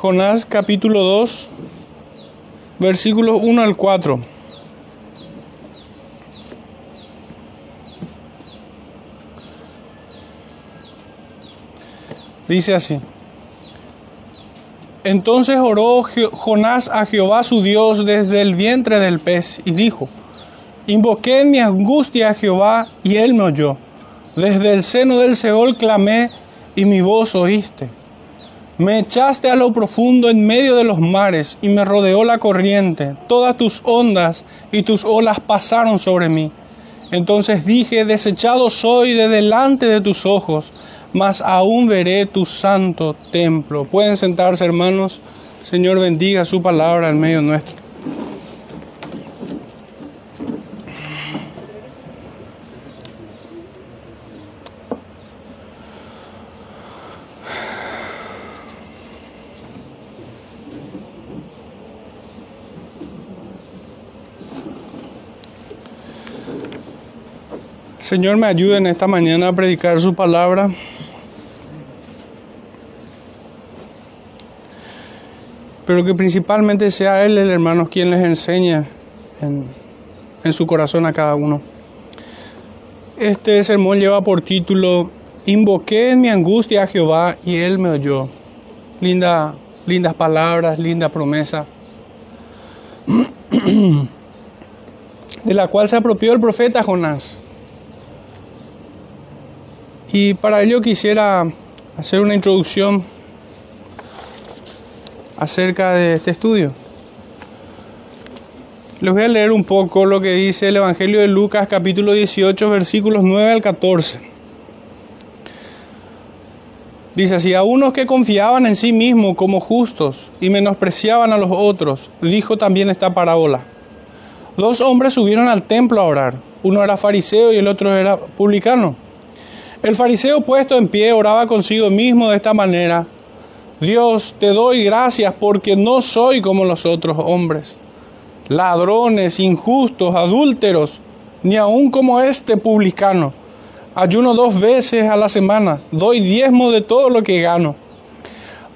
Jonás capítulo 2, versículos 1 al 4. Dice así. Entonces oró Jonás a Jehová su Dios desde el vientre del pez y dijo, Invoqué en mi angustia a Jehová y él me oyó. Desde el seno del Seol clamé y mi voz oíste. Me echaste a lo profundo en medio de los mares y me rodeó la corriente. Todas tus ondas y tus olas pasaron sobre mí. Entonces dije, desechado soy de delante de tus ojos mas aún veré tu santo templo. Pueden sentarse, hermanos. Señor, bendiga su palabra en medio nuestro. Señor, me ayude en esta mañana a predicar su palabra. pero que principalmente sea Él, el hermano, quien les enseña en, su corazón a cada uno. Este sermón lleva por título Invoqué en mi angustia a Jehová y Él me oyó. Linda, lindas palabras, linda promesa, de la cual se apropió el profeta Jonás. Y para ello quisiera hacer una introducción acerca de este estudio. Les voy a leer un poco lo que dice el Evangelio de Lucas capítulo 18 versículos 9 al 14. Dice así, a unos que confiaban en sí mismos como justos y menospreciaban a los otros, dijo también esta parábola. Dos hombres subieron al templo a orar, uno era fariseo y el otro era publicano. El fariseo puesto en pie oraba consigo mismo de esta manera, Dios, te doy gracias porque no soy como los otros hombres, ladrones, injustos, adúlteros, ni aun como este publicano. Ayuno dos veces a la semana, doy diezmo de todo lo que gano.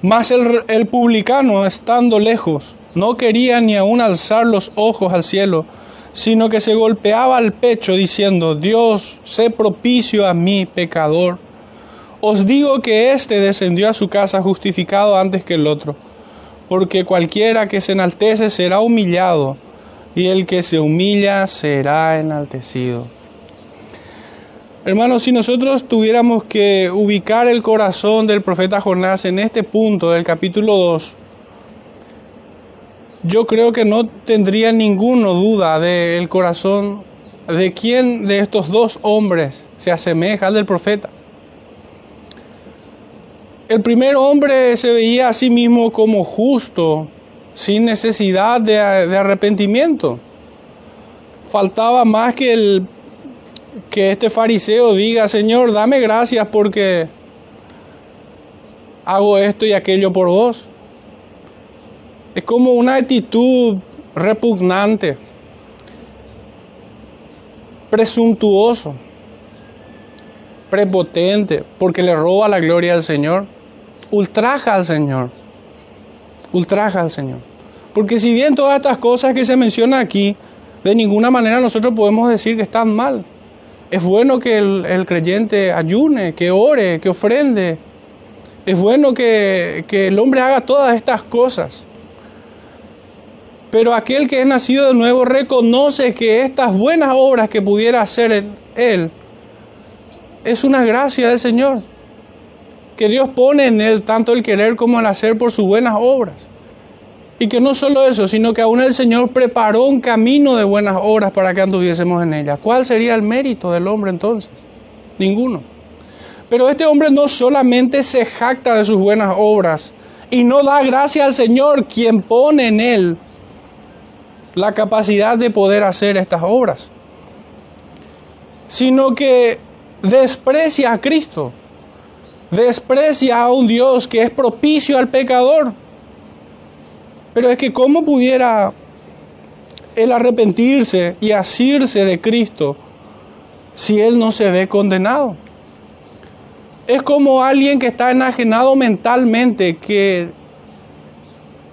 Mas el, el publicano, estando lejos, no quería ni aun alzar los ojos al cielo, sino que se golpeaba al pecho diciendo, Dios, sé propicio a mí, pecador. Os digo que éste descendió a su casa justificado antes que el otro, porque cualquiera que se enaltece será humillado, y el que se humilla será enaltecido. Hermanos, si nosotros tuviéramos que ubicar el corazón del profeta Jonás en este punto del capítulo 2, yo creo que no tendría ninguna duda del corazón de quién de estos dos hombres se asemeja al del profeta. El primer hombre se veía a sí mismo como justo, sin necesidad de, arrepentimiento. Faltaba más que, el, que este fariseo diga, Señor, dame gracias porque hago esto y aquello por vos. Es como una actitud repugnante, presuntuoso, prepotente, porque le roba la gloria al Señor ultraja al Señor. Ultraja al Señor. Porque si bien todas estas cosas que se mencionan aquí, de ninguna manera nosotros podemos decir que están mal. Es bueno que el, creyente ayune, que ore, que ofrende. Es bueno que, que el hombre haga todas estas cosas. Pero aquel que es nacido de nuevo reconoce que estas buenas obras que pudiera hacer él es una gracia del Señor que Dios pone en él tanto el querer como el hacer por sus buenas obras. Y que no solo eso, sino que aún el Señor preparó un camino de buenas obras para que anduviésemos en ella. ¿Cuál sería el mérito del hombre entonces? Ninguno. Pero este hombre no solamente se jacta de sus buenas obras y no da gracia al Señor quien pone en él la capacidad de poder hacer estas obras, sino que desprecia a Cristo desprecia a un Dios que es propicio al pecador. Pero es que cómo pudiera él arrepentirse y asirse de Cristo si él no se ve condenado. Es como alguien que está enajenado mentalmente, que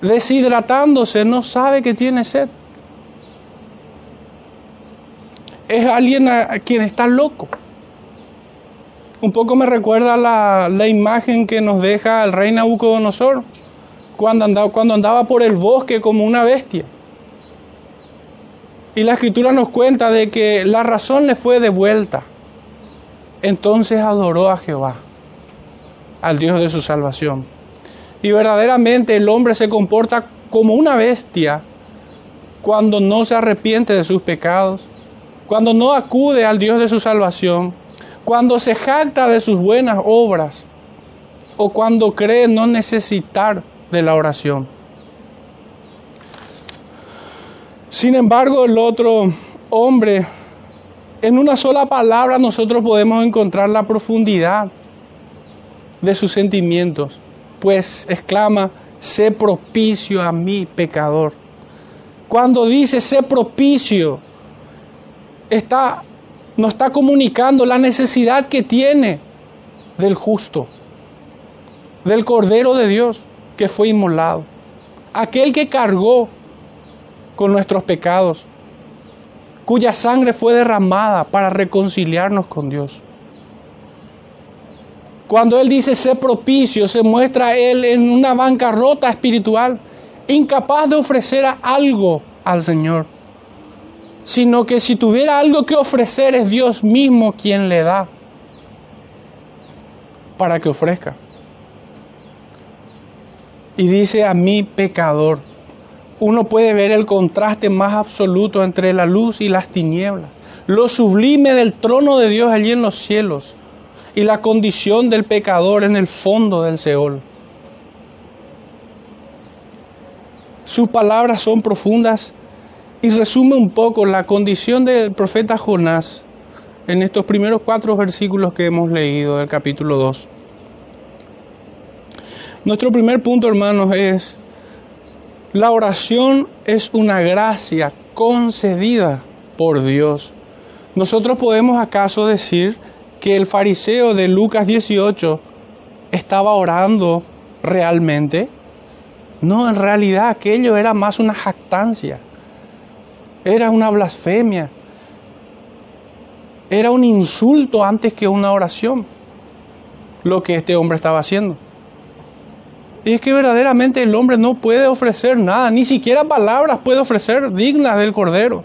deshidratándose, no sabe que tiene sed. Es alguien a quien está loco. Un poco me recuerda la, la imagen que nos deja el rey Nabucodonosor cuando andaba, cuando andaba por el bosque como una bestia. Y la escritura nos cuenta de que la razón le fue devuelta. Entonces adoró a Jehová, al Dios de su salvación. Y verdaderamente el hombre se comporta como una bestia cuando no se arrepiente de sus pecados, cuando no acude al Dios de su salvación, cuando se jacta de sus buenas obras o cuando cree no necesitar de la oración. Sin embargo, el otro hombre, en una sola palabra nosotros podemos encontrar la profundidad de sus sentimientos, pues exclama, sé propicio a mí, pecador. Cuando dice sé propicio, está, nos está comunicando la necesidad que tiene del justo, del Cordero de Dios que fue inmolado, aquel que cargó con nuestros pecados, cuya sangre fue derramada para reconciliarnos con Dios. Cuando Él dice ser propicio, se muestra Él en una bancarrota espiritual, incapaz de ofrecer algo al Señor, sino que si tuviera algo que ofrecer es Dios mismo quien le da para que ofrezca. Y dice a mí pecador. Uno puede ver el contraste más absoluto entre la luz y las tinieblas, lo sublime del trono de Dios allí en los cielos y la condición del pecador en el fondo del Seol. Sus palabras son profundas y resume un poco la condición del profeta Jonás en estos primeros cuatro versículos que hemos leído del capítulo 2. Nuestro primer punto, hermanos, es la oración es una gracia concedida por Dios. ¿Nosotros podemos acaso decir que el fariseo de Lucas 18 estaba orando realmente? No, en realidad aquello era más una jactancia, era una blasfemia, era un insulto antes que una oración, lo que este hombre estaba haciendo. Y es que verdaderamente el hombre no puede ofrecer nada, ni siquiera palabras puede ofrecer dignas del Cordero.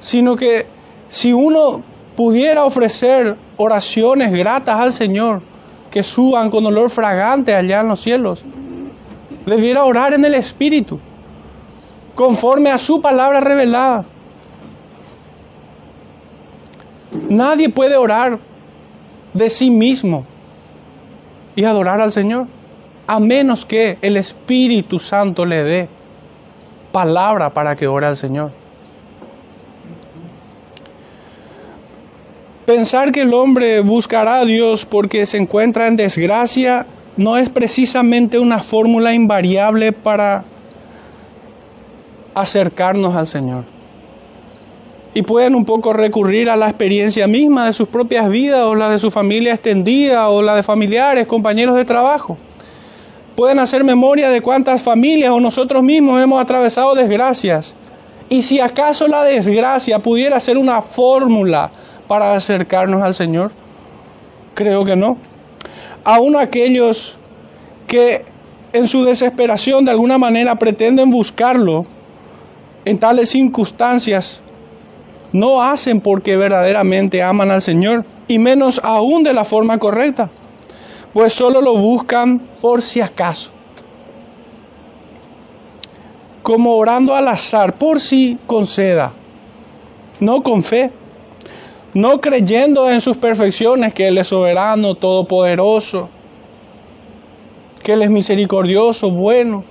Sino que si uno pudiera ofrecer oraciones gratas al Señor, que suban con olor fragante allá en los cielos, debiera orar en el Espíritu, conforme a su palabra revelada. Nadie puede orar de sí mismo y adorar al Señor, a menos que el Espíritu Santo le dé palabra para que ore al Señor. Pensar que el hombre buscará a Dios porque se encuentra en desgracia no es precisamente una fórmula invariable para acercarnos al Señor y pueden un poco recurrir a la experiencia misma de sus propias vidas o la de su familia extendida o la de familiares, compañeros de trabajo. Pueden hacer memoria de cuántas familias o nosotros mismos hemos atravesado desgracias. Y si acaso la desgracia pudiera ser una fórmula para acercarnos al Señor, creo que no. Aún aquellos que en su desesperación de alguna manera pretenden buscarlo en tales circunstancias, no hacen porque verdaderamente aman al Señor, y menos aún de la forma correcta, pues solo lo buscan por si acaso, como orando al azar, por si conceda, no con fe, no creyendo en sus perfecciones, que Él es soberano, todopoderoso, que Él es misericordioso, bueno,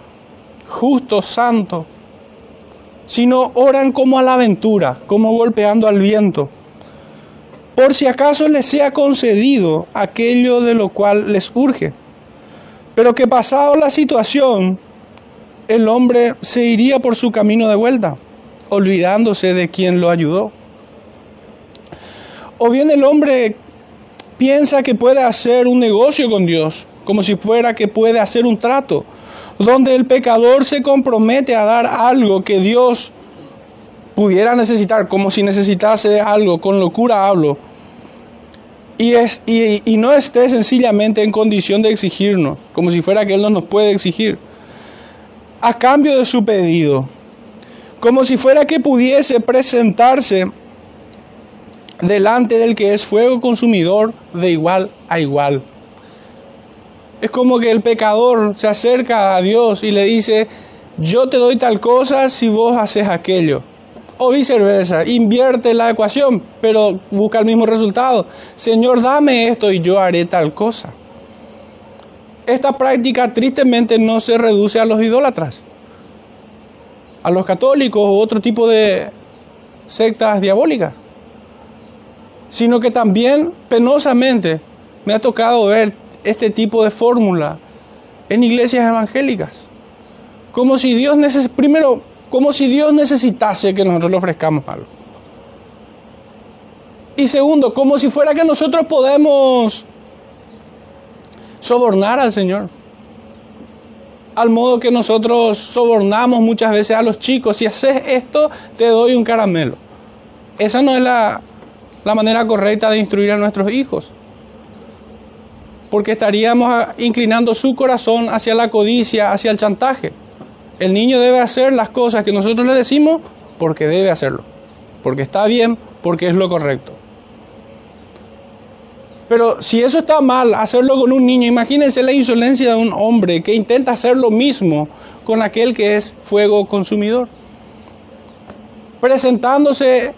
justo, santo sino oran como a la aventura, como golpeando al viento, por si acaso les sea concedido aquello de lo cual les urge. Pero que pasado la situación, el hombre se iría por su camino de vuelta, olvidándose de quien lo ayudó. O bien el hombre piensa que puede hacer un negocio con Dios, como si fuera que puede hacer un trato, donde el pecador se compromete a dar algo que Dios pudiera necesitar, como si necesitase algo, con locura hablo, y, es, y, no esté sencillamente en condición de exigirnos, como si fuera que Él no nos puede exigir, a cambio de su pedido, como si fuera que pudiese presentarse delante del que es fuego consumidor de igual a igual. Es como que el pecador se acerca a Dios y le dice, yo te doy tal cosa si vos haces aquello. O viceversa, invierte la ecuación, pero busca el mismo resultado. Señor, dame esto y yo haré tal cosa. Esta práctica tristemente no se reduce a los idólatras, a los católicos u otro tipo de sectas diabólicas, sino que también penosamente me ha tocado ver este tipo de fórmula en iglesias evangélicas. Como si Dios primero, como si Dios necesitase que nosotros le ofrezcamos algo. Y segundo, como si fuera que nosotros podemos sobornar al Señor. Al modo que nosotros sobornamos muchas veces a los chicos. Si haces esto, te doy un caramelo. Esa no es la, la manera correcta de instruir a nuestros hijos porque estaríamos inclinando su corazón hacia la codicia, hacia el chantaje. El niño debe hacer las cosas que nosotros le decimos porque debe hacerlo, porque está bien, porque es lo correcto. Pero si eso está mal, hacerlo con un niño, imagínense la insolencia de un hombre que intenta hacer lo mismo con aquel que es fuego consumidor. Presentándose,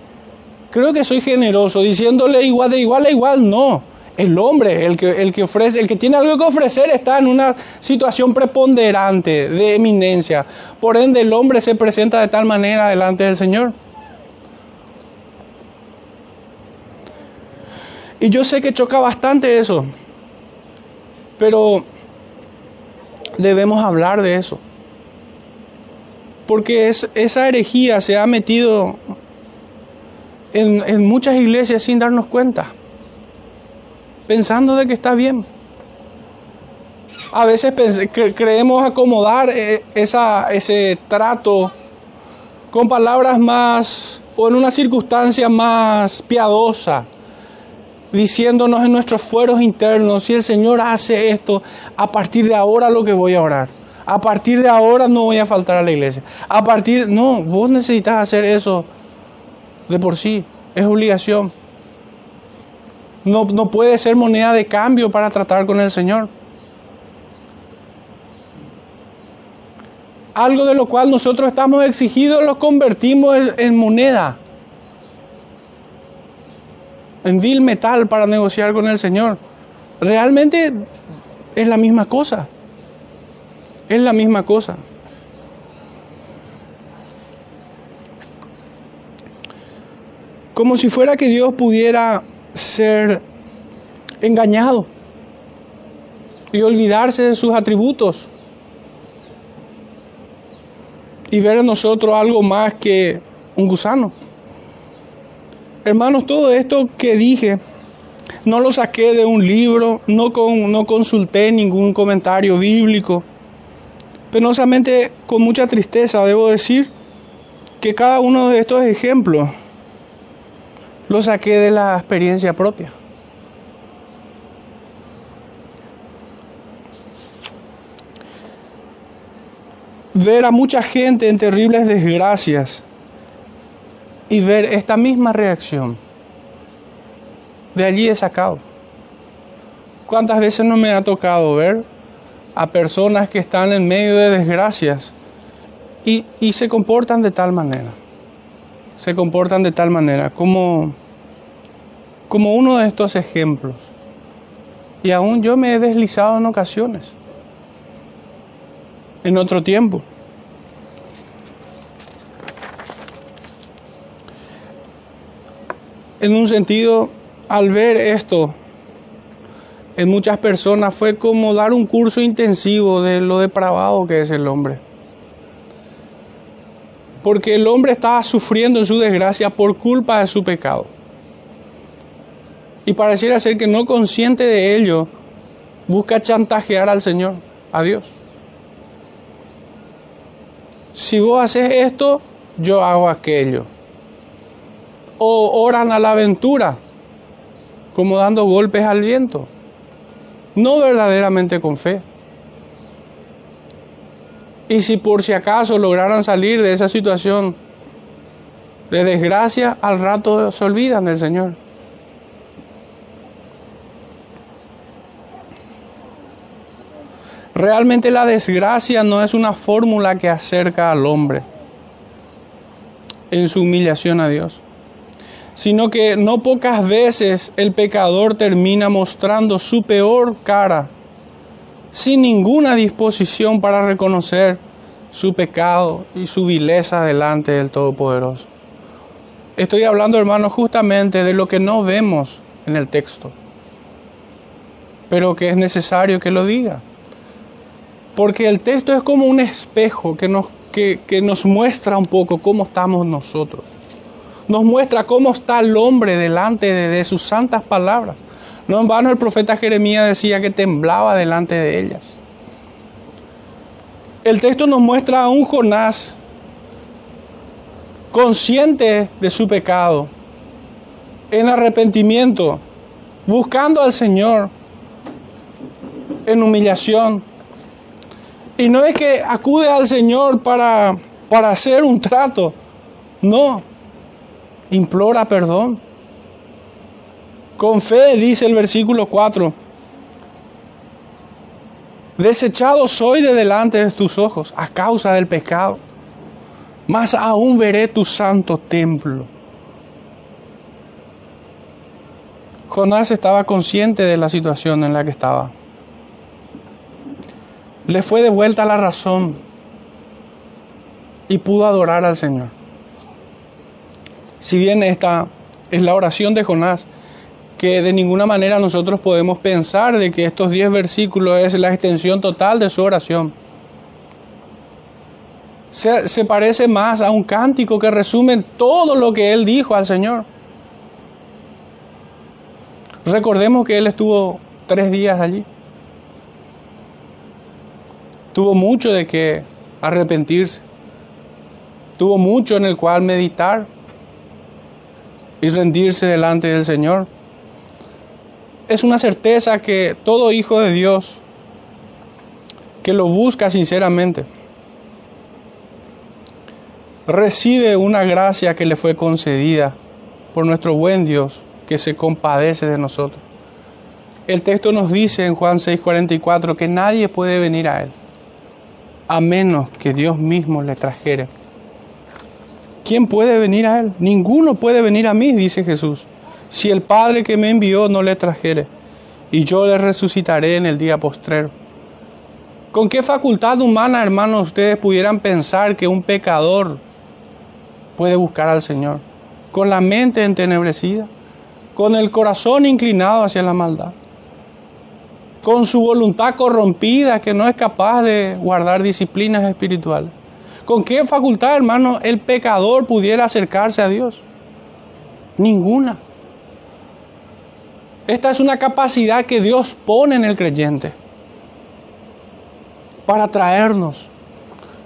creo que soy generoso, diciéndole igual de igual a igual, no. El hombre, el que, el que ofrece, el que tiene algo que ofrecer, está en una situación preponderante, de eminencia. Por ende, el hombre se presenta de tal manera delante del Señor. Y yo sé que choca bastante eso, pero debemos hablar de eso. Porque es, esa herejía se ha metido en, en muchas iglesias sin darnos cuenta pensando de que está bien. A veces creemos acomodar eh, ese trato con palabras más o en una circunstancia más piadosa, diciéndonos en nuestros fueros internos, si el Señor hace esto, a partir de ahora lo que voy a orar. A partir de ahora no voy a faltar a la iglesia. A partir, no, vos necesitas hacer eso de por sí, es obligación. No, puede ser moneda de cambio para tratar con el Señor. Algo de lo cual nosotros estamos exigidos lo convertimos en moneda, en vil metal para negociar con el Señor. Realmente es la misma cosa. Es la misma cosa. Como si fuera que Dios pudiera ser engañado y olvidarse de sus atributos y ver en nosotros algo más que un gusano. Hermanos, todo esto que dije no lo saqué de un libro, no, con, no consulté ningún comentario bíblico. Penosamente, con mucha tristeza, debo decir que cada uno de estos ejemplos lo saqué de la experiencia propia. Ver a mucha gente en terribles desgracias y ver esta misma reacción. De allí he sacado. ¿Cuántas veces no me ha tocado ver a personas que están en medio de desgracias y, y se comportan de tal manera? Se comportan de tal manera, como, como uno de estos ejemplos. Y aún yo me he deslizado en ocasiones, en otro tiempo. En un sentido, al ver esto, en muchas personas fue como dar un curso intensivo de lo depravado que es el hombre porque el hombre estaba sufriendo en su desgracia por culpa de su pecado. Y pareciera ser que no consciente de ello, busca chantajear al Señor, a Dios. Si vos haces esto, yo hago aquello. O oran a la aventura, como dando golpes al viento. No verdaderamente con fe. Y si por si acaso lograran salir de esa situación de desgracia, al rato se olvidan del Señor. Realmente la desgracia no es una fórmula que acerca al hombre en su humillación a Dios, sino que no pocas veces el pecador termina mostrando su peor cara sin ninguna disposición para reconocer su pecado y su vileza delante del Todopoderoso. Estoy hablando, hermanos, justamente de lo que no vemos en el texto, pero que es necesario que lo diga. Porque el texto es como un espejo que nos, que, nos muestra un poco cómo estamos nosotros. Nos muestra cómo está el hombre delante de, sus santas palabras. No en vano el profeta Jeremías decía que temblaba delante de ellas. El texto nos muestra a un Jonás consciente de su pecado, en arrepentimiento, buscando al Señor, en humillación, y no es que acude al Señor para, para hacer un trato. No. Implora perdón. Con fe, dice el versículo 4. Desechado soy de delante de tus ojos a causa del pecado. Más aún veré tu santo templo. Jonás estaba consciente de la situación en la que estaba le fue de vuelta la razón y pudo adorar al Señor. Si bien esta es la oración de Jonás, que de ninguna manera nosotros podemos pensar de que estos 10 versículos es la extensión total de su oración. Se, se, parece más a un cántico que resume todo lo que él dijo al Señor. Recordemos que él estuvo tres días allí tuvo mucho de que arrepentirse, tuvo mucho en el cual meditar y rendirse delante del Señor. Es una certeza que todo hijo de Dios que lo busca sinceramente recibe una gracia que le fue concedida por nuestro buen Dios que se compadece de nosotros. El texto nos dice en Juan 6:44 que nadie puede venir a Él a menos que Dios mismo le trajere. ¿Quién puede venir a Él? Ninguno puede venir a mí, dice Jesús, si el Padre que me envió no le trajere, y yo le resucitaré en el día postrero. ¿Con qué facultad humana, hermanos, ustedes pudieran pensar que un pecador puede buscar al Señor? Con la mente entenebrecida, con el corazón inclinado hacia la maldad con su voluntad corrompida que no es capaz de guardar disciplinas espirituales. ¿Con qué facultad, hermano, el pecador pudiera acercarse a Dios? Ninguna. Esta es una capacidad que Dios pone en el creyente para traernos.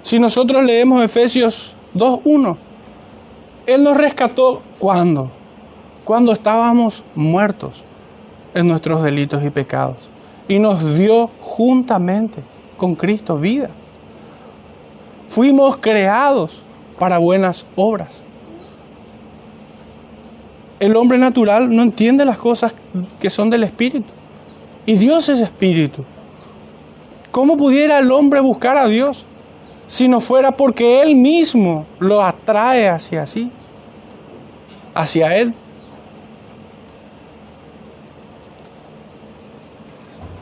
Si nosotros leemos Efesios 2.1, Él nos rescató cuando? Cuando estábamos muertos en nuestros delitos y pecados y nos dio juntamente con Cristo vida. Fuimos creados para buenas obras. El hombre natural no entiende las cosas que son del Espíritu. Y Dios es Espíritu. ¿Cómo pudiera el hombre buscar a Dios si no fuera porque Él mismo lo atrae hacia sí, hacia Él?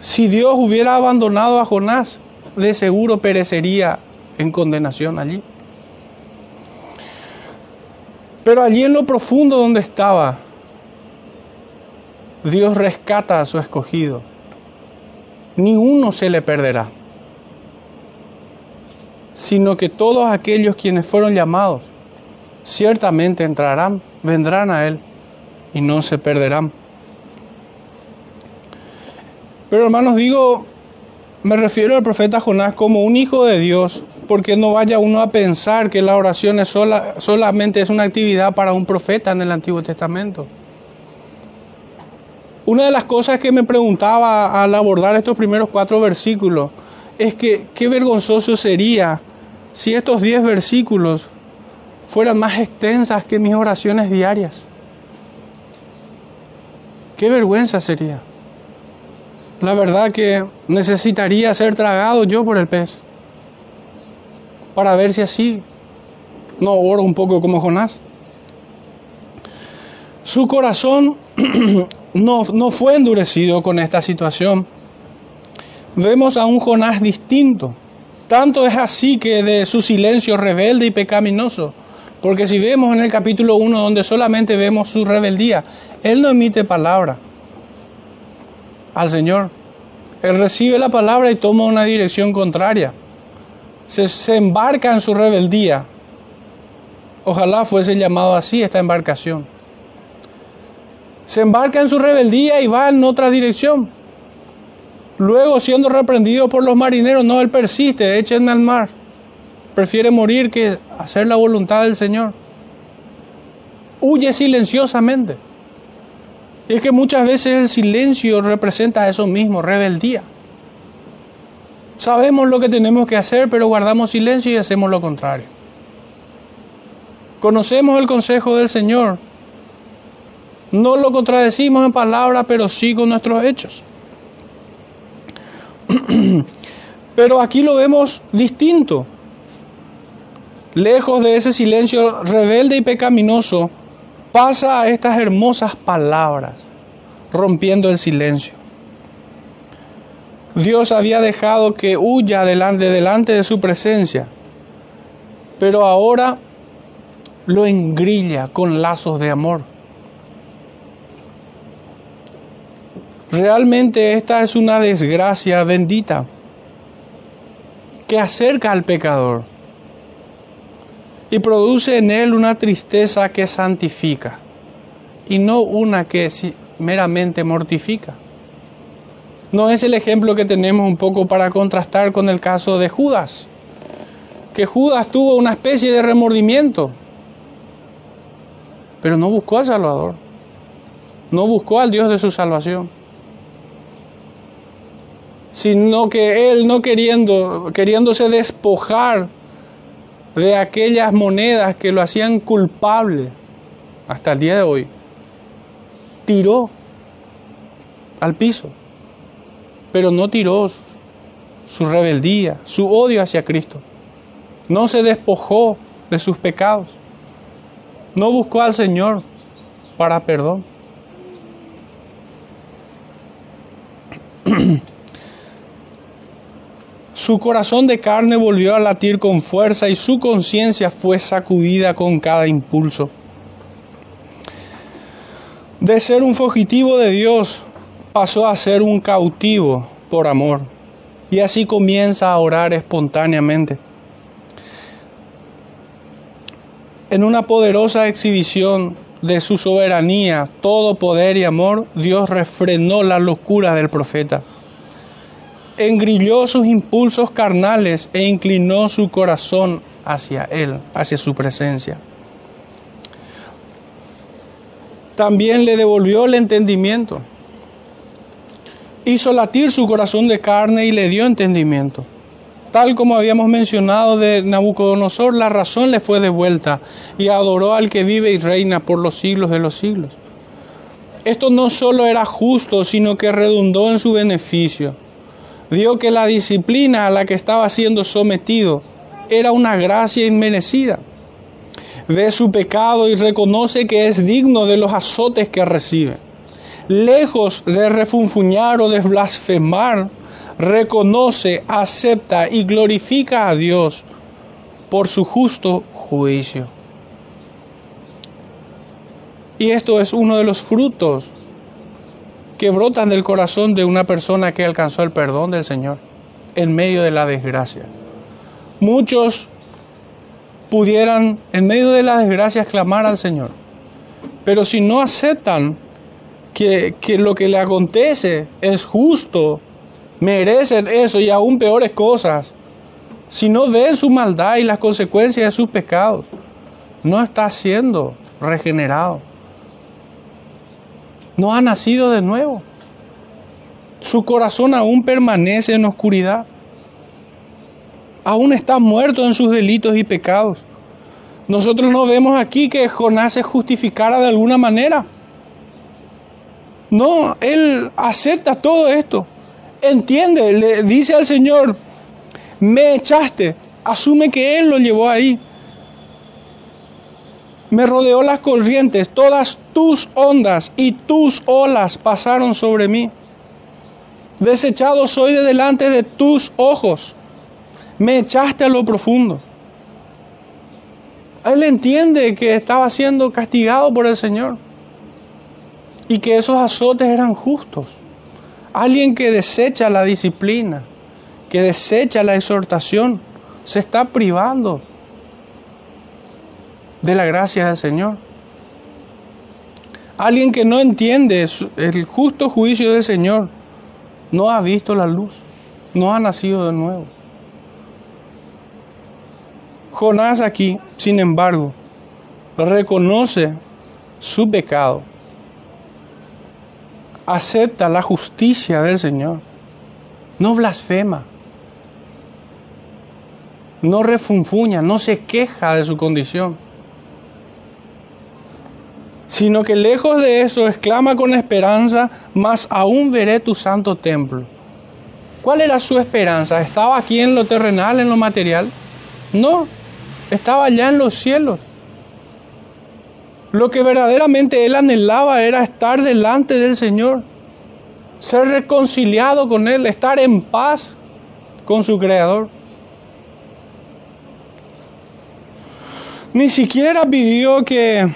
Si Dios hubiera abandonado a Jonás, de seguro perecería en condenación allí. Pero allí en lo profundo donde estaba, Dios rescata a su escogido. Ni uno se le perderá, sino que todos aquellos quienes fueron llamados ciertamente entrarán, vendrán a Él y no se perderán. Pero hermanos, digo, me refiero al profeta Jonás como un hijo de Dios, porque no vaya uno a pensar que la oración solamente es una actividad para un profeta en el Antiguo Testamento. Una de las cosas que me preguntaba al abordar estos primeros cuatro versículos es que qué vergonzoso sería si estos diez versículos fueran más extensas que mis oraciones diarias. Qué vergüenza sería. La verdad que necesitaría ser tragado yo por el pez. Para ver si así no oro un poco como Jonás. Su corazón no, no fue endurecido con esta situación. Vemos a un Jonás distinto. Tanto es así que de su silencio rebelde y pecaminoso. Porque si vemos en el capítulo 1 donde solamente vemos su rebeldía, él no emite palabra al Señor. Él recibe la palabra y toma una dirección contraria. Se, embarca en su rebeldía. Ojalá fuese llamado así esta embarcación. Se embarca en su rebeldía y va en otra dirección. Luego, siendo reprendido por los marineros, no, él persiste, echen al mar. Prefiere morir que hacer la voluntad del Señor. Huye silenciosamente. Y es que muchas veces el silencio representa eso mismo, rebeldía. Sabemos lo que tenemos que hacer, pero guardamos silencio y hacemos lo contrario. Conocemos el consejo del Señor. No lo contradecimos en palabras, pero sí con nuestros hechos. pero aquí lo vemos distinto. Lejos de ese silencio rebelde y pecaminoso, pasa a estas hermosas palabras, rompiendo el silencio. Dios había dejado que huya delante, delante de su presencia, pero ahora lo engrilla con lazos de amor. Realmente esta es una desgracia bendita que acerca al pecador y produce en él una tristeza que santifica y no una que meramente mortifica. No es el ejemplo que tenemos un poco para contrastar con el caso de Judas, que Judas tuvo una especie de remordimiento, pero no buscó al Salvador, no buscó al Dios de su salvación, sino que él no queriendo, queriéndose despojar de aquellas monedas que lo hacían culpable hasta el día de hoy, tiró al piso, pero no tiró su, rebeldía, su odio hacia Cristo. No se despojó de sus pecados. No buscó al Señor para perdón. Su corazón de carne volvió a latir con fuerza y su conciencia fue sacudida con cada impulso. De ser un fugitivo de Dios pasó a ser un cautivo por amor. Y así comienza a orar espontáneamente. En una poderosa exhibición de su soberanía, todo poder y amor, Dios refrenó la locura del profeta engrilló sus impulsos carnales e inclinó su corazón hacia Él, hacia su presencia. También le devolvió el entendimiento. Hizo latir su corazón de carne y le dio entendimiento. Tal como habíamos mencionado de Nabucodonosor, la razón le fue devuelta y adoró al que vive y reina por los siglos de los siglos. Esto no solo era justo, sino que redundó en su beneficio vio que la disciplina a la que estaba siendo sometido era una gracia inmerecida. Ve su pecado y reconoce que es digno de los azotes que recibe. Lejos de refunfuñar o de blasfemar, reconoce, acepta y glorifica a Dios por su justo juicio. Y esto es uno de los frutos que brotan del corazón de una persona que alcanzó el perdón del Señor en medio de la desgracia. Muchos pudieran en medio de la desgracia clamar al Señor, pero si no aceptan que, que lo que le acontece es justo, merecen eso y aún peores cosas, si no ven su maldad y las consecuencias de sus pecados, no está siendo regenerado. No ha nacido de nuevo. Su corazón aún permanece en oscuridad. Aún está muerto en sus delitos y pecados. Nosotros no vemos aquí que Jonás se justificara de alguna manera. No, él acepta todo esto. Entiende, le dice al Señor, me echaste. Asume que Él lo llevó ahí. Me rodeó las corrientes, todas tus ondas y tus olas pasaron sobre mí. Desechado soy de delante de tus ojos. Me echaste a lo profundo. Él entiende que estaba siendo castigado por el Señor y que esos azotes eran justos. Alguien que desecha la disciplina, que desecha la exhortación, se está privando de la gracia del Señor. Alguien que no entiende el justo juicio del Señor, no ha visto la luz, no ha nacido de nuevo. Jonás aquí, sin embargo, reconoce su pecado, acepta la justicia del Señor, no blasfema, no refunfuña, no se queja de su condición, sino que lejos de eso exclama con esperanza, mas aún veré tu santo templo. ¿Cuál era su esperanza? ¿Estaba aquí en lo terrenal, en lo material? No, estaba allá en los cielos. Lo que verdaderamente él anhelaba era estar delante del Señor, ser reconciliado con Él, estar en paz con su Creador. Ni siquiera pidió que,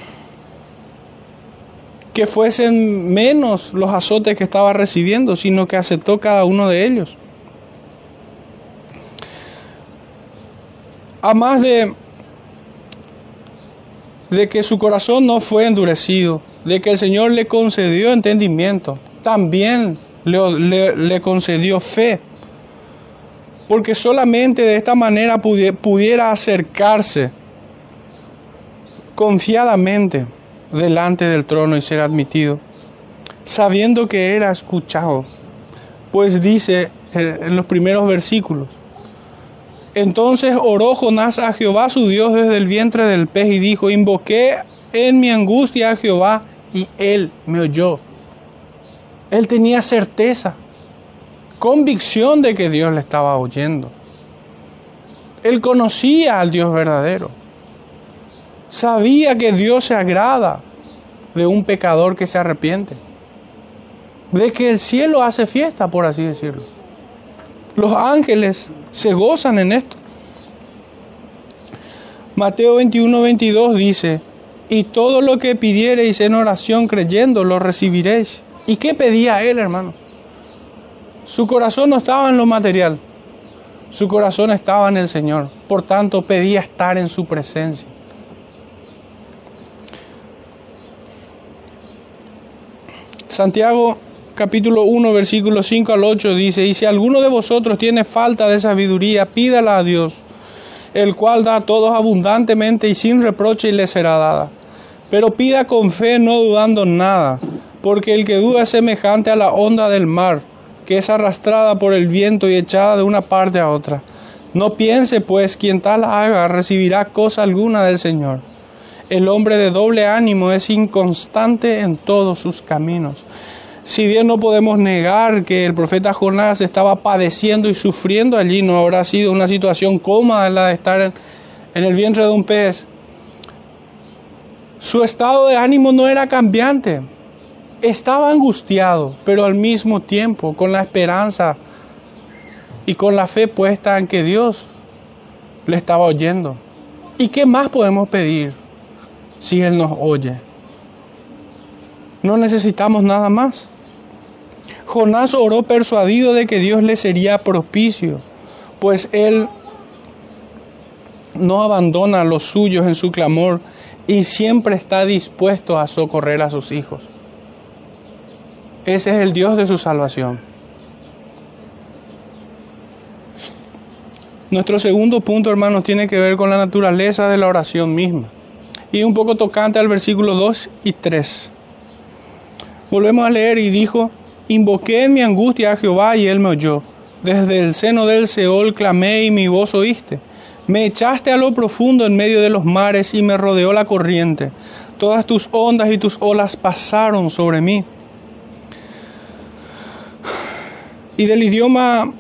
que fuesen menos los azotes que estaba recibiendo, sino que aceptó cada uno de ellos. A más de de que su corazón no fue endurecido, de que el Señor le concedió entendimiento, también le, le, concedió fe, porque solamente de esta manera pudiera acercarse confiadamente delante del trono y ser admitido, sabiendo que era escuchado, pues dice en los primeros versículos, entonces oró Jonás a Jehová su Dios desde el vientre del pez y dijo, invoqué en mi angustia a Jehová y él me oyó. Él tenía certeza, convicción de que Dios le estaba oyendo. Él conocía al Dios verdadero. Sabía que Dios se agrada de un pecador que se arrepiente. De que el cielo hace fiesta, por así decirlo. Los ángeles se gozan en esto. Mateo 21, 22 dice, y todo lo que pidiereis en oración creyendo, lo recibiréis. ¿Y qué pedía él, hermanos? Su corazón no estaba en lo material, su corazón estaba en el Señor. Por tanto, pedía estar en su presencia. Santiago capítulo 1, versículo 5 al 8 dice, y si alguno de vosotros tiene falta de sabiduría, pídala a Dios, el cual da todos abundantemente y sin reproche y le será dada. Pero pida con fe, no dudando nada, porque el que duda es semejante a la onda del mar, que es arrastrada por el viento y echada de una parte a otra. No piense, pues, quien tal haga recibirá cosa alguna del Señor. El hombre de doble ánimo es inconstante en todos sus caminos. Si bien no podemos negar que el profeta Jonás estaba padeciendo y sufriendo allí, no habrá sido una situación cómoda la de estar en, en el vientre de un pez. Su estado de ánimo no era cambiante. Estaba angustiado, pero al mismo tiempo con la esperanza y con la fe puesta en que Dios le estaba oyendo. ¿Y qué más podemos pedir si Él nos oye? No necesitamos nada más. Jonás oró persuadido de que Dios le sería propicio, pues él no abandona a los suyos en su clamor y siempre está dispuesto a socorrer a sus hijos. Ese es el Dios de su salvación. Nuestro segundo punto, hermanos, tiene que ver con la naturaleza de la oración misma. Y un poco tocante al versículo 2 y 3. Volvemos a leer y dijo, invoqué en mi angustia a Jehová y él me oyó. Desde el seno del Seol clamé y mi voz oíste. Me echaste a lo profundo en medio de los mares y me rodeó la corriente. Todas tus ondas y tus olas pasaron sobre mí. Y del idioma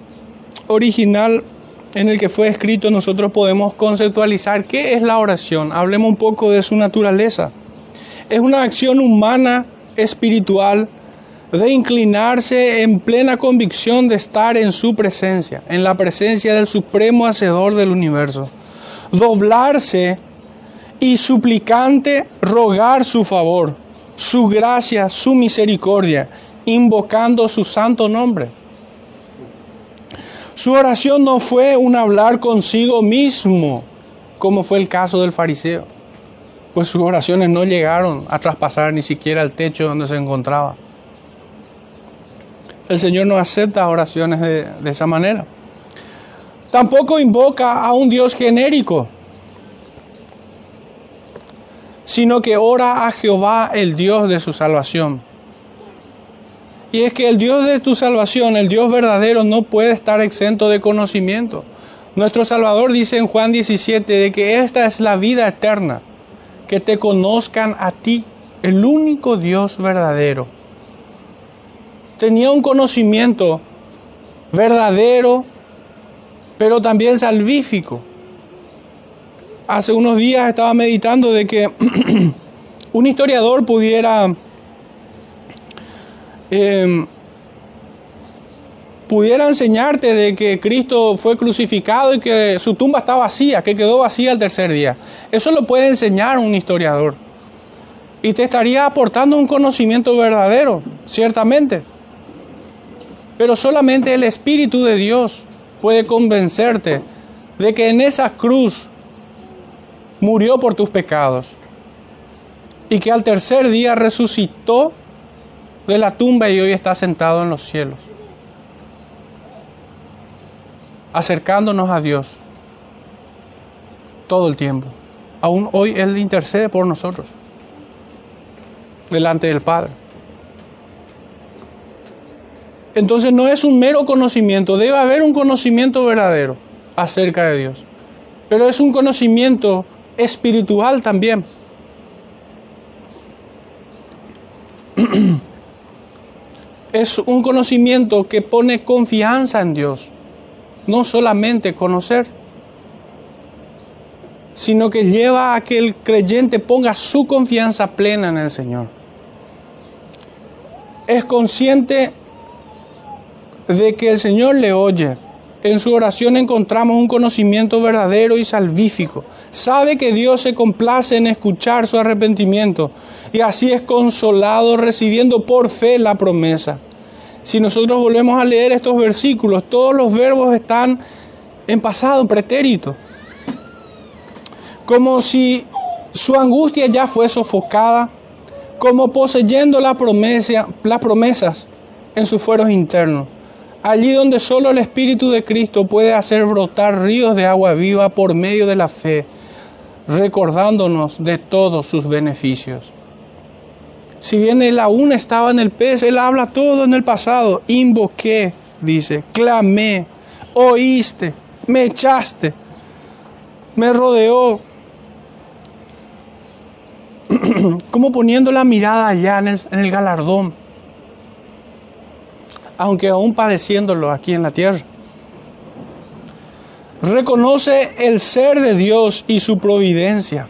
original en el que fue escrito nosotros podemos conceptualizar qué es la oración. Hablemos un poco de su naturaleza. Es una acción humana, espiritual, de inclinarse en plena convicción de estar en su presencia, en la presencia del supremo hacedor del universo. Doblarse y suplicante rogar su favor, su gracia, su misericordia, invocando su santo nombre. Su oración no fue un hablar consigo mismo, como fue el caso del fariseo, pues sus oraciones no llegaron a traspasar ni siquiera el techo donde se encontraba. El Señor no acepta oraciones de, esa manera. Tampoco invoca a un Dios genérico, sino que ora a Jehová, el Dios de su salvación. Y es que el Dios de tu salvación, el Dios verdadero, no puede estar exento de conocimiento. Nuestro Salvador dice en Juan 17 de que esta es la vida eterna, que te conozcan a ti, el único Dios verdadero tenía un conocimiento verdadero, pero también salvífico. Hace unos días estaba meditando de que un historiador pudiera em, pudiera enseñarte de que Cristo fue crucificado y que su tumba está vacía, que quedó vacía el tercer día. Eso lo puede enseñar un historiador. Y te estaría aportando un conocimiento verdadero, ciertamente. Pero solamente el Espíritu de Dios puede convencerte de que en esa cruz murió por tus pecados y que al tercer día resucitó de la tumba y hoy está sentado en los cielos, acercándonos a Dios todo el tiempo. Aún hoy Él intercede por nosotros delante del Padre. Entonces no es un mero conocimiento, debe haber un conocimiento verdadero acerca de Dios. Pero es un conocimiento espiritual también. es un conocimiento que pone confianza en Dios. No solamente conocer, sino que lleva a que el creyente ponga su confianza plena en el Señor. Es consciente de que el Señor le oye. En su oración encontramos un conocimiento verdadero y salvífico. Sabe que Dios se complace en escuchar su arrepentimiento y así es consolado recibiendo por fe la promesa. Si nosotros volvemos a leer estos versículos, todos los verbos están en pasado, pretérito. Como si su angustia ya fue sofocada, como poseyendo la las promesas en sus fueros internos allí donde solo el Espíritu de Cristo puede hacer brotar ríos de agua viva por medio de la fe, recordándonos de todos sus beneficios. Si bien él aún estaba en el pez, él habla todo en el pasado. Invoqué, dice, clamé, oíste, me echaste, me rodeó. Como poniendo la mirada allá en el, en el galardón aunque aún padeciéndolo aquí en la tierra. Reconoce el ser de Dios y su providencia.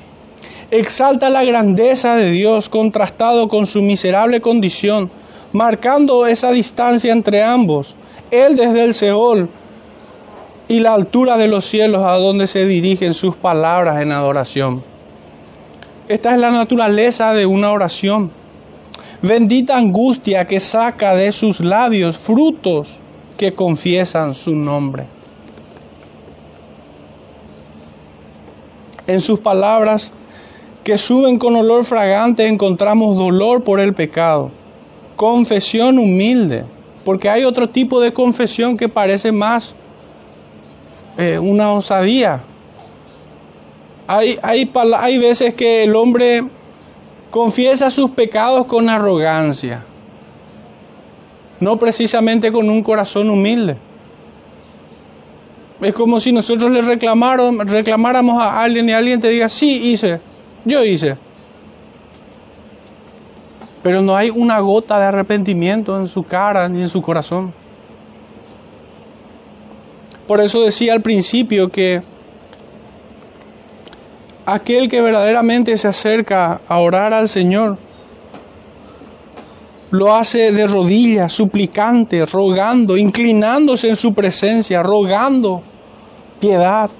Exalta la grandeza de Dios contrastado con su miserable condición, marcando esa distancia entre ambos. Él desde el Seol y la altura de los cielos a donde se dirigen sus palabras en adoración. Esta es la naturaleza de una oración. Bendita angustia que saca de sus labios frutos que confiesan su nombre. En sus palabras que suben con olor fragante encontramos dolor por el pecado, confesión humilde, porque hay otro tipo de confesión que parece más eh, una osadía. Hay, hay, hay veces que el hombre confiesa sus pecados con arrogancia, no precisamente con un corazón humilde. Es como si nosotros le reclamáramos a alguien y alguien te diga, sí, hice, yo hice. Pero no hay una gota de arrepentimiento en su cara ni en su corazón. Por eso decía al principio que aquel que verdaderamente se acerca a orar al Señor, lo hace de rodillas, suplicante, rogando, inclinándose en su presencia, rogando piedad.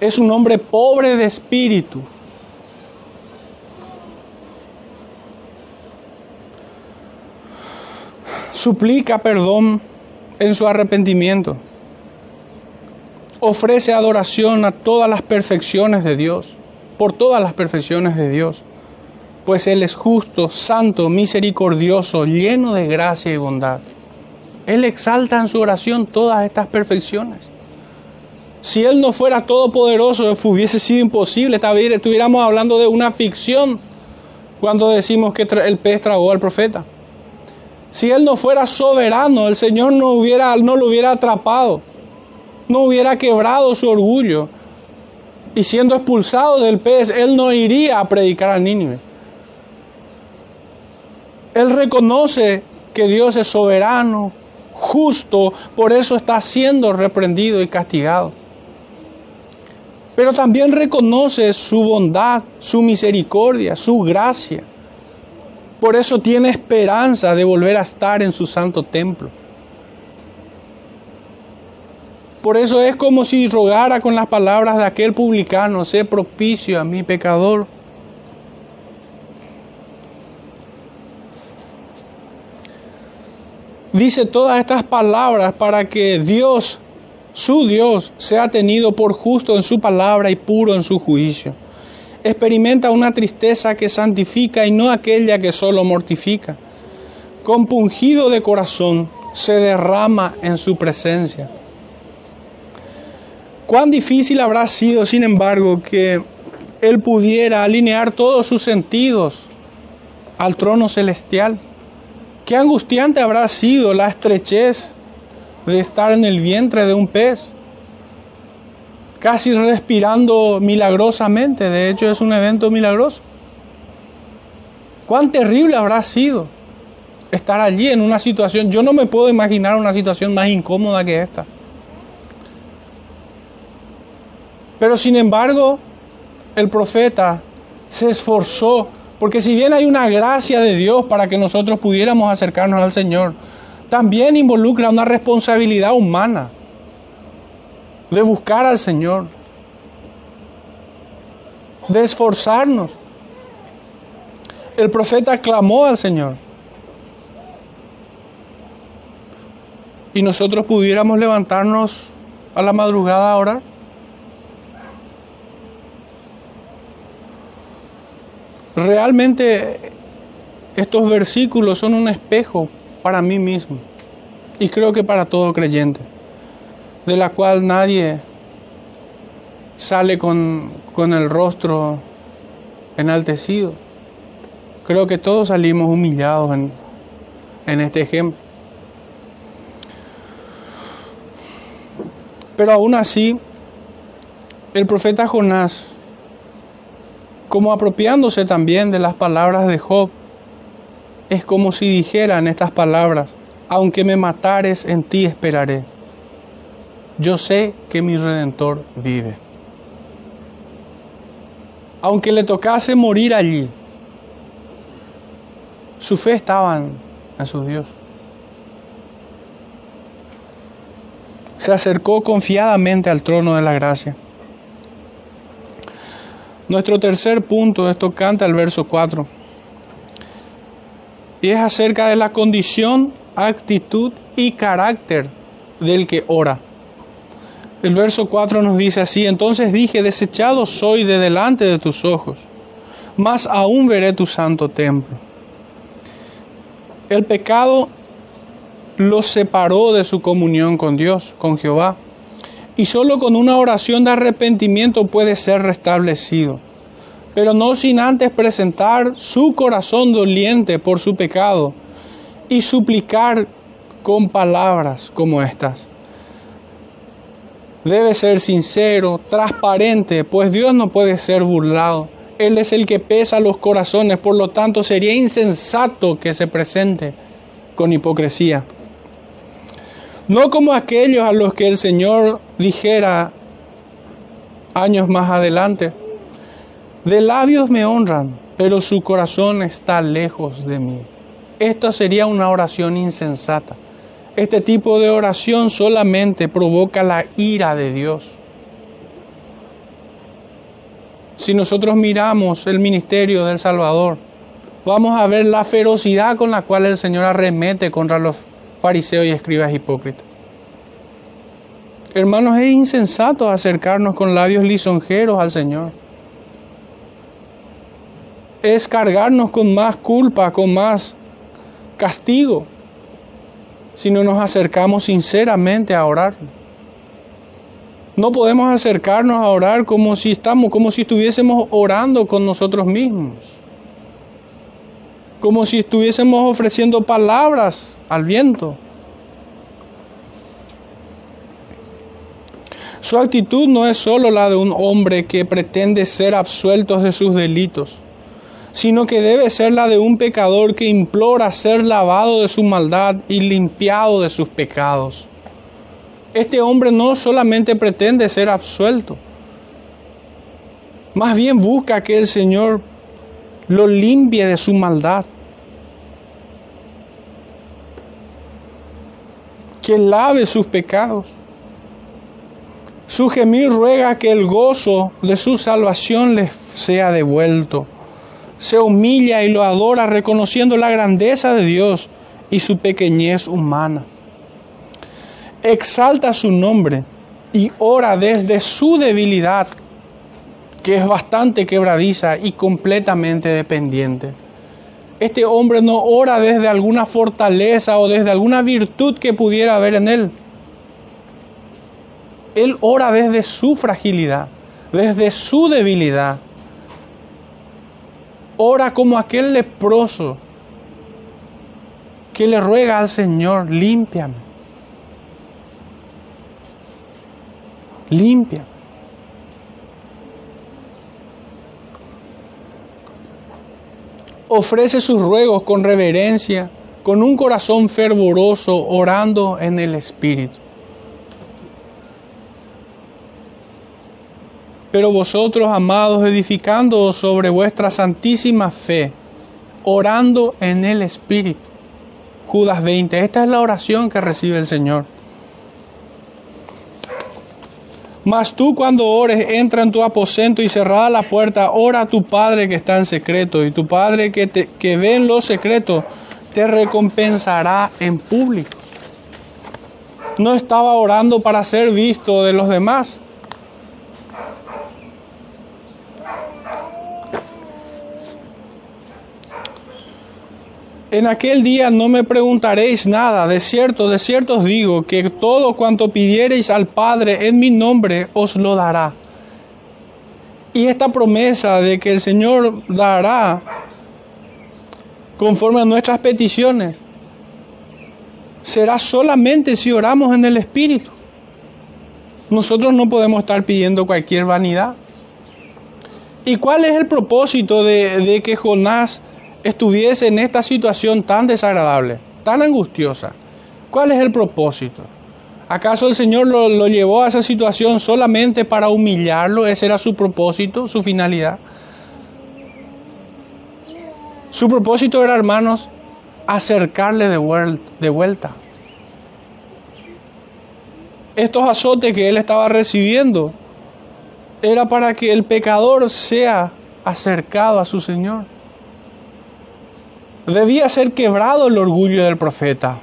Es un hombre pobre de espíritu. Suplica perdón en su arrepentimiento. Ofrece adoración a todas las perfecciones de Dios, por todas las perfecciones de Dios pues Él es justo, santo, misericordioso, lleno de gracia y bondad. Él exalta en su oración todas estas perfecciones. Si Él no fuera todopoderoso, hubiese sido imposible, estuviéramos hablando de una ficción cuando decimos que el pez tragó al profeta. Si Él no fuera soberano, el Señor no, hubiera, no lo hubiera atrapado, no hubiera quebrado su orgullo. Y siendo expulsado del pez, Él no iría a predicar a Nínive. Él reconoce que Dios es soberano, justo, por eso está siendo reprendido y castigado. Pero también reconoce su bondad, su misericordia, su gracia. Por eso tiene esperanza de volver a estar en su santo templo. Por eso es como si rogara con las palabras de aquel publicano, sé propicio a mi pecador. dice todas estas palabras para que Dios, su Dios, sea tenido por justo en su palabra y puro en su juicio. Experimenta una tristeza que santifica y no aquella que solo mortifica. Compungido de corazón, se derrama en su presencia. Cuán difícil habrá sido, sin embargo, que Él pudiera alinear todos sus sentidos al trono celestial. Qué angustiante habrá sido la estrechez de estar en el vientre de un pez, casi respirando milagrosamente, de hecho es un evento milagroso. Cuán terrible habrá sido estar allí en una situación, yo no me puedo imaginar una situación más incómoda que esta. Pero sin embargo, el profeta se esforzó porque si bien hay una gracia de Dios para que nosotros pudiéramos acercarnos al Señor, también involucra una responsabilidad humana de buscar al Señor, de esforzarnos. El profeta clamó al Señor. Y nosotros pudiéramos levantarnos a la madrugada a orar. Realmente estos versículos son un espejo para mí mismo y creo que para todo creyente, de la cual nadie sale con, el rostro enaltecido. Creo que todos salimos humillados en, en este ejemplo. Pero aún así, el profeta Jonás como apropiándose también de las palabras de Job. Es como si dijeran estas palabras, aunque me matares, en ti esperaré. Yo sé que mi redentor vive. Aunque le tocase morir allí, su fe estaba en su Dios. Se acercó confiadamente al trono de la gracia. Nuestro tercer punto, esto canta el verso 4, y es acerca de la condición, actitud y carácter del que ora. El verso 4 nos dice así, entonces dije, desechado soy de delante de tus ojos, más aún veré tu santo templo. El pecado los separó de su comunión con Dios, con Jehová, y solo con una oración de arrepentimiento puede ser restablecido, pero no sin antes presentar su corazón doliente por su pecado y suplicar con palabras como estas. Debe ser sincero, transparente, pues Dios no puede ser burlado. Él es el que pesa los corazones, por lo tanto sería insensato que se presente con hipocresía. No como aquellos a los que el Señor dijera años más adelante, de labios me honran, pero su corazón está lejos de mí. Esta sería una oración insensata. Este tipo de oración solamente provoca la ira de Dios. Si nosotros miramos el ministerio del Salvador, vamos a ver la ferocidad con la cual el Señor arremete contra los fariseos y escribas hipócritas. Hermanos, es insensato acercarnos con labios lisonjeros al Señor. Es cargarnos con más culpa, con más castigo, si no nos acercamos sinceramente a orar. No podemos acercarnos a orar como si estamos, como si estuviésemos orando con nosotros mismos. Como si estuviésemos ofreciendo palabras al viento. Su actitud no es solo la de un hombre que pretende ser absuelto de sus delitos, sino que debe ser la de un pecador que implora ser lavado de su maldad y limpiado de sus pecados. Este hombre no solamente pretende ser absuelto, más bien busca que el Señor lo limpie de su maldad. Que lave sus pecados. Su gemir ruega que el gozo de su salvación les sea devuelto. Se humilla y lo adora reconociendo la grandeza de Dios y su pequeñez humana exalta su nombre y ora desde su debilidad, que es bastante quebradiza y completamente dependiente. Este hombre no ora desde alguna fortaleza o desde alguna virtud que pudiera haber en él. Él ora desde su fragilidad, desde su debilidad. Ora como aquel leproso que le ruega al Señor, límpiame limpia. Ofrece sus ruegos con reverencia, con un corazón fervoroso, orando en el Espíritu. Pero vosotros, amados, edificando sobre vuestra santísima fe, orando en el Espíritu. Judas 20, esta es la oración que recibe el Señor. Mas tú cuando ores, entra en tu aposento y cerrada la puerta, ora a tu Padre que está en secreto, y tu Padre que, te, que ve en lo secreto te recompensará en público. No estaba orando para ser visto de los demás, En aquel día no me preguntaréis nada, de cierto, de cierto os digo, que todo cuanto pidiereis al Padre en mi nombre os lo dará. Y esta promesa de que el Señor dará conforme a nuestras peticiones será solamente si oramos en el Espíritu. Nosotros no podemos estar pidiendo cualquier vanidad. ¿Y cuál es el propósito de, de que Jonás estuviese en esta situación tan desagradable, tan angustiosa, ¿cuál es el propósito? ¿Acaso el Señor lo, llevó a esa situación solamente para humillarlo? ¿Ese era su propósito, su finalidad? Su propósito era, hermanos, acercarle de vuelta. De vuelta. Estos azotes que él estaba recibiendo era para que el pecador sea acercado a su Señor. Debía ser quebrado el orgullo del profeta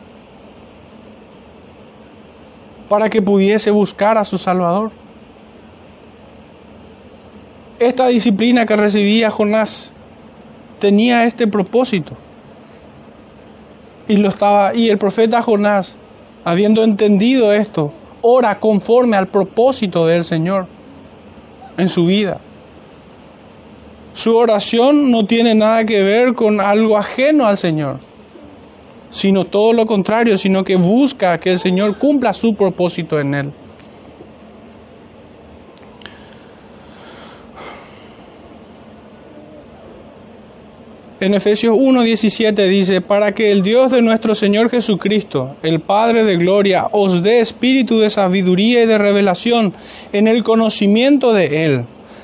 para que pudiese buscar a su Salvador. Esta disciplina que recibía Jonás tenía este propósito. Y lo estaba y el profeta Jonás, habiendo entendido esto, ora conforme al propósito del Señor en su vida. Su oración no tiene nada que ver con algo ajeno al Señor, sino todo lo contrario, sino que busca que el Señor cumpla su propósito en él. En Efesios 1:17 dice, para que el Dios de nuestro Señor Jesucristo, el Padre de Gloria, os dé espíritu de sabiduría y de revelación en el conocimiento de Él,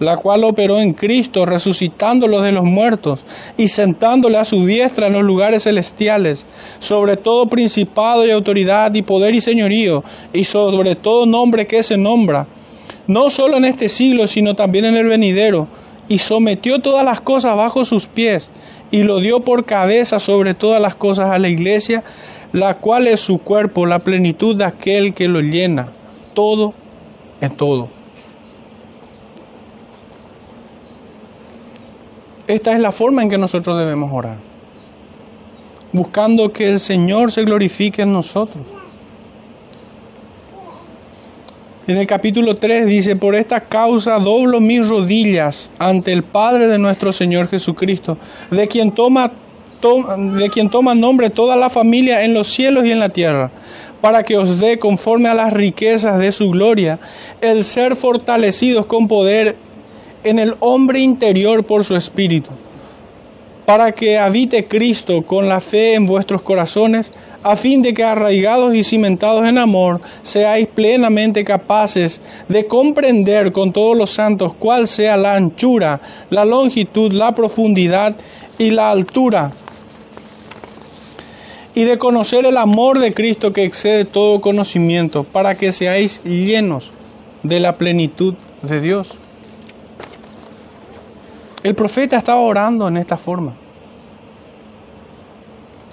la cual operó en Cristo, resucitándolo de los muertos y sentándole a su diestra en los lugares celestiales, sobre todo principado y autoridad y poder y señorío, y sobre todo nombre que se nombra, no solo en este siglo, sino también en el venidero, y sometió todas las cosas bajo sus pies, y lo dio por cabeza sobre todas las cosas a la iglesia, la cual es su cuerpo, la plenitud de aquel que lo llena, todo en todo. Esta es la forma en que nosotros debemos orar, buscando que el Señor se glorifique en nosotros. En el capítulo 3 dice, por esta causa doblo mis rodillas ante el Padre de nuestro Señor Jesucristo, de quien toma de quien toma nombre toda la familia en los cielos y en la tierra, para que os dé conforme a las riquezas de su gloria el ser fortalecidos con poder en el hombre interior por su espíritu, para que habite Cristo con la fe en vuestros corazones, a fin de que arraigados y cimentados en amor, seáis plenamente capaces de comprender con todos los santos cuál sea la anchura, la longitud, la profundidad y la altura y de conocer el amor de Cristo que excede todo conocimiento, para que seáis llenos de la plenitud de Dios. El profeta estaba orando en esta forma.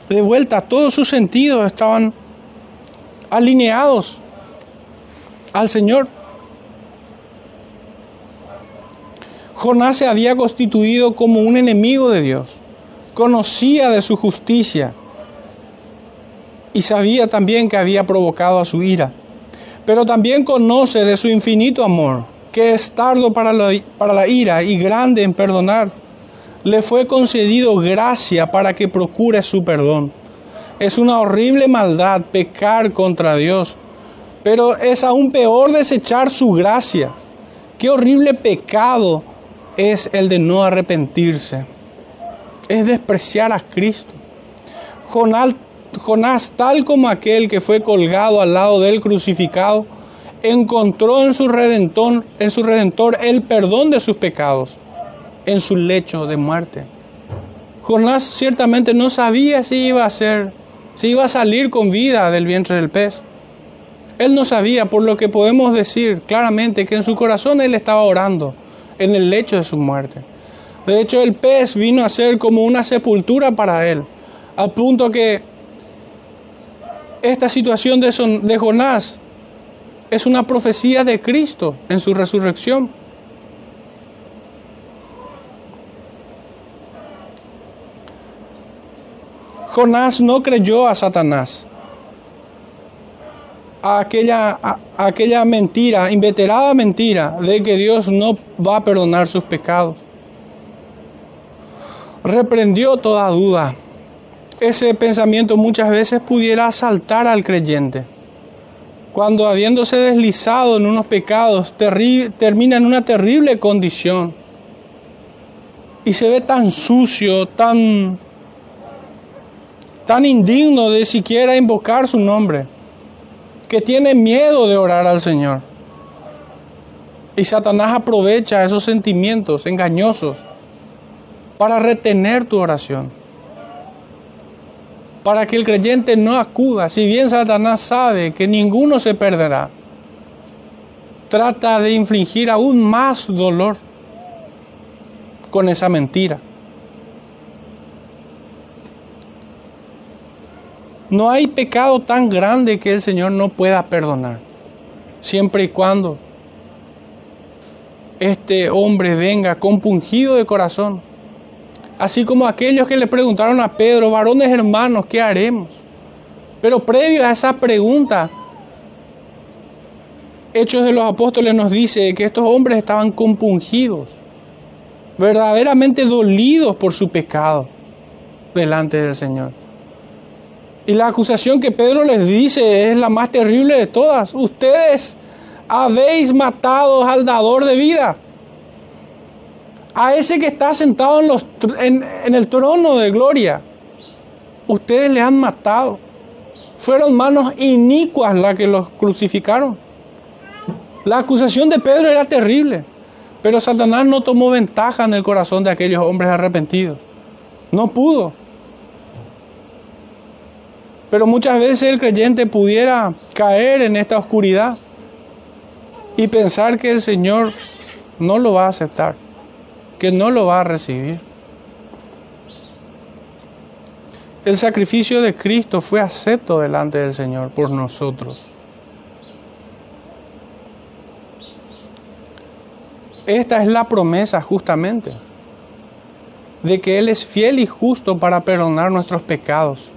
De vuelta, todos sus sentidos estaban alineados al Señor. Jonás se había constituido como un enemigo de Dios, conocía de su justicia, y sabía también que había provocado a su ira. Pero también conoce de su infinito amor, que es tardo para la, ira y grande en perdonar. Le fue concedido gracia para que procure su perdón. Es una horrible maldad pecar contra Dios, pero es aún peor desechar su gracia. Qué horrible pecado es el de no arrepentirse. Es despreciar a Cristo. Jonás Jonás, tal como aquel que fue colgado al lado del crucificado, encontró en su redentor, en su redentor el perdón de sus pecados en su lecho de muerte. Jonás ciertamente no sabía si iba a ser, si iba a salir con vida del vientre del pez. Él no sabía, por lo que podemos decir claramente que en su corazón él estaba orando en el lecho de su muerte. De hecho, el pez vino a ser como una sepultura para él, al punto que esta situación de, Jonás es una profecía de Cristo en su resurrección. Jonás no creyó a Satanás, a aquella, a aquella mentira, inveterada mentira de que Dios no va a perdonar sus pecados. Reprendió toda duda ese pensamiento muchas veces pudiera asaltar al creyente. Cuando habiéndose deslizado en unos pecados, termina en una terrible condición. Y se ve tan sucio, tan, tan indigno de siquiera invocar su nombre, que tiene miedo de orar al Señor. Y Satanás aprovecha esos sentimientos engañosos para retener tu oración para que el creyente no acuda, si bien Satanás sabe que ninguno se perderá, trata de infligir aún más dolor con esa mentira. No hay pecado tan grande que el Señor no pueda perdonar, siempre y cuando este hombre venga compungido de corazón. Así como aquellos que le preguntaron a Pedro, varones hermanos, ¿qué haremos? Pero previo a esa pregunta, Hechos de los Apóstoles nos dice que estos hombres estaban compungidos, verdaderamente dolidos por su pecado delante del Señor. Y la acusación que Pedro les dice es la más terrible de todas. Ustedes habéis matado al dador de vida. A ese que está sentado en, el trono de gloria. Ustedes le han matado. Fueron manos inicuas las que los crucificaron. La acusación de Pedro era terrible. Pero Satanás no tomó ventaja en el corazón de aquellos hombres arrepentidos. No pudo. Pero muchas veces el creyente pudiera caer en esta oscuridad y pensar que el Señor no lo va a aceptar, que no lo va a recibir. El sacrificio de Cristo fue acepto delante del Señor por nosotros. Esta es la promesa justamente de que Él es fiel y justo para perdonar nuestros pecados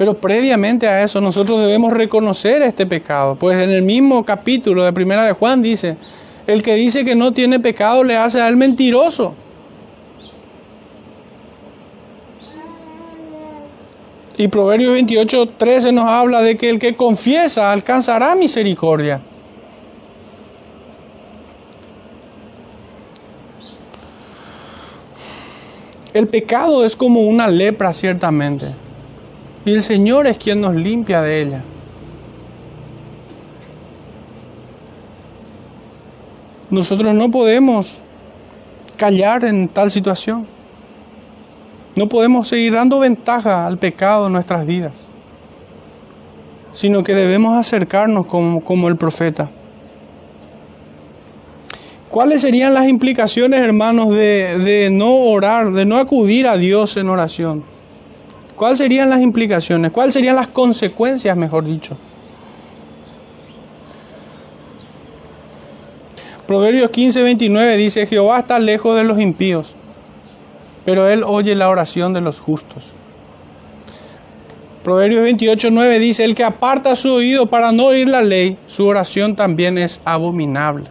pero previamente a eso nosotros debemos reconocer este pecado. Pues en el mismo capítulo de Primera de Juan dice, el que dice que no tiene pecado le hace al mentiroso. Y Proverbios 28, 13 nos habla de que el que confiesa alcanzará misericordia. El pecado es como una lepra ciertamente. Y el Señor es quien nos limpia de ella. Nosotros no podemos callar en tal situación. No podemos seguir dando ventaja al pecado en nuestras vidas, sino que debemos acercarnos como, como el profeta. ¿Cuáles serían las implicaciones, hermanos, de, de no orar, de no acudir a Dios en oración? ¿Cuáles serían las implicaciones? ¿Cuáles serían las consecuencias, mejor dicho? Proverbios 15, 29 dice, Jehová está lejos de los impíos, pero él oye la oración de los justos. Proverbios 28, 9 dice, el que aparta su oído para no oír la ley, su oración también es abominable.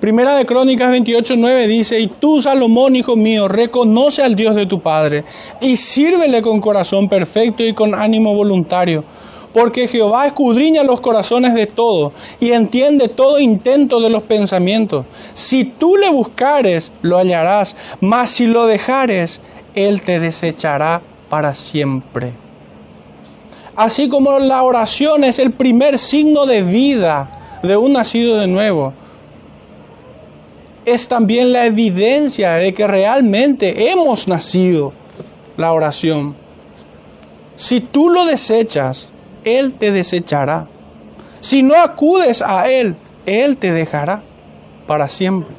Primera de Crónicas 28.9 dice, y tú Salomón, hijo mío, reconoce al Dios de tu Padre y sírvele con corazón perfecto y con ánimo voluntario, porque Jehová escudriña los corazones de todo y entiende todo intento de los pensamientos. Si tú le buscares, lo hallarás, mas si lo dejares, Él te desechará para siempre. Así como la oración es el primer signo de vida de un nacido de nuevo, es también la evidencia de que realmente hemos nacido la oración. Si tú lo desechas, Él te desechará. Si no acudes a Él, Él te dejará para siempre.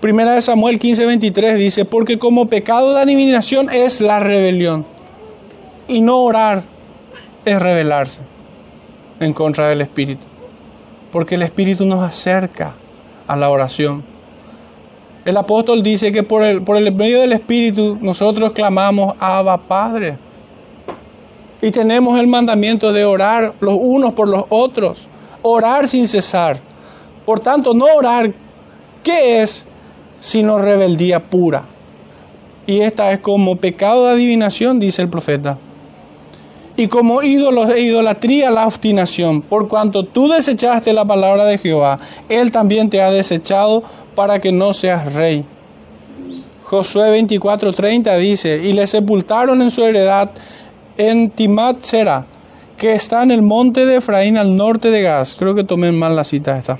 Primera de Samuel 15:23 dice, porque como pecado de adivinación es la rebelión. Y no orar es rebelarse en contra del Espíritu porque el Espíritu nos acerca a la oración. El apóstol dice que por el, por el medio del Espíritu nosotros clamamos Abba Padre. Y tenemos el mandamiento de orar los unos por los otros, orar sin cesar. Por tanto, no orar, ¿qué es sino rebeldía pura? Y esta es como pecado de adivinación, dice el profeta y como ídolos e idolatría la obstinación. Por cuanto tú desechaste la palabra de Jehová, Él también te ha desechado para que no seas rey. Josué 24:30 dice, y le sepultaron en su heredad en Timat Sera, que está en el monte de Efraín al norte de Gaz. Creo que tomé mal la cita esta.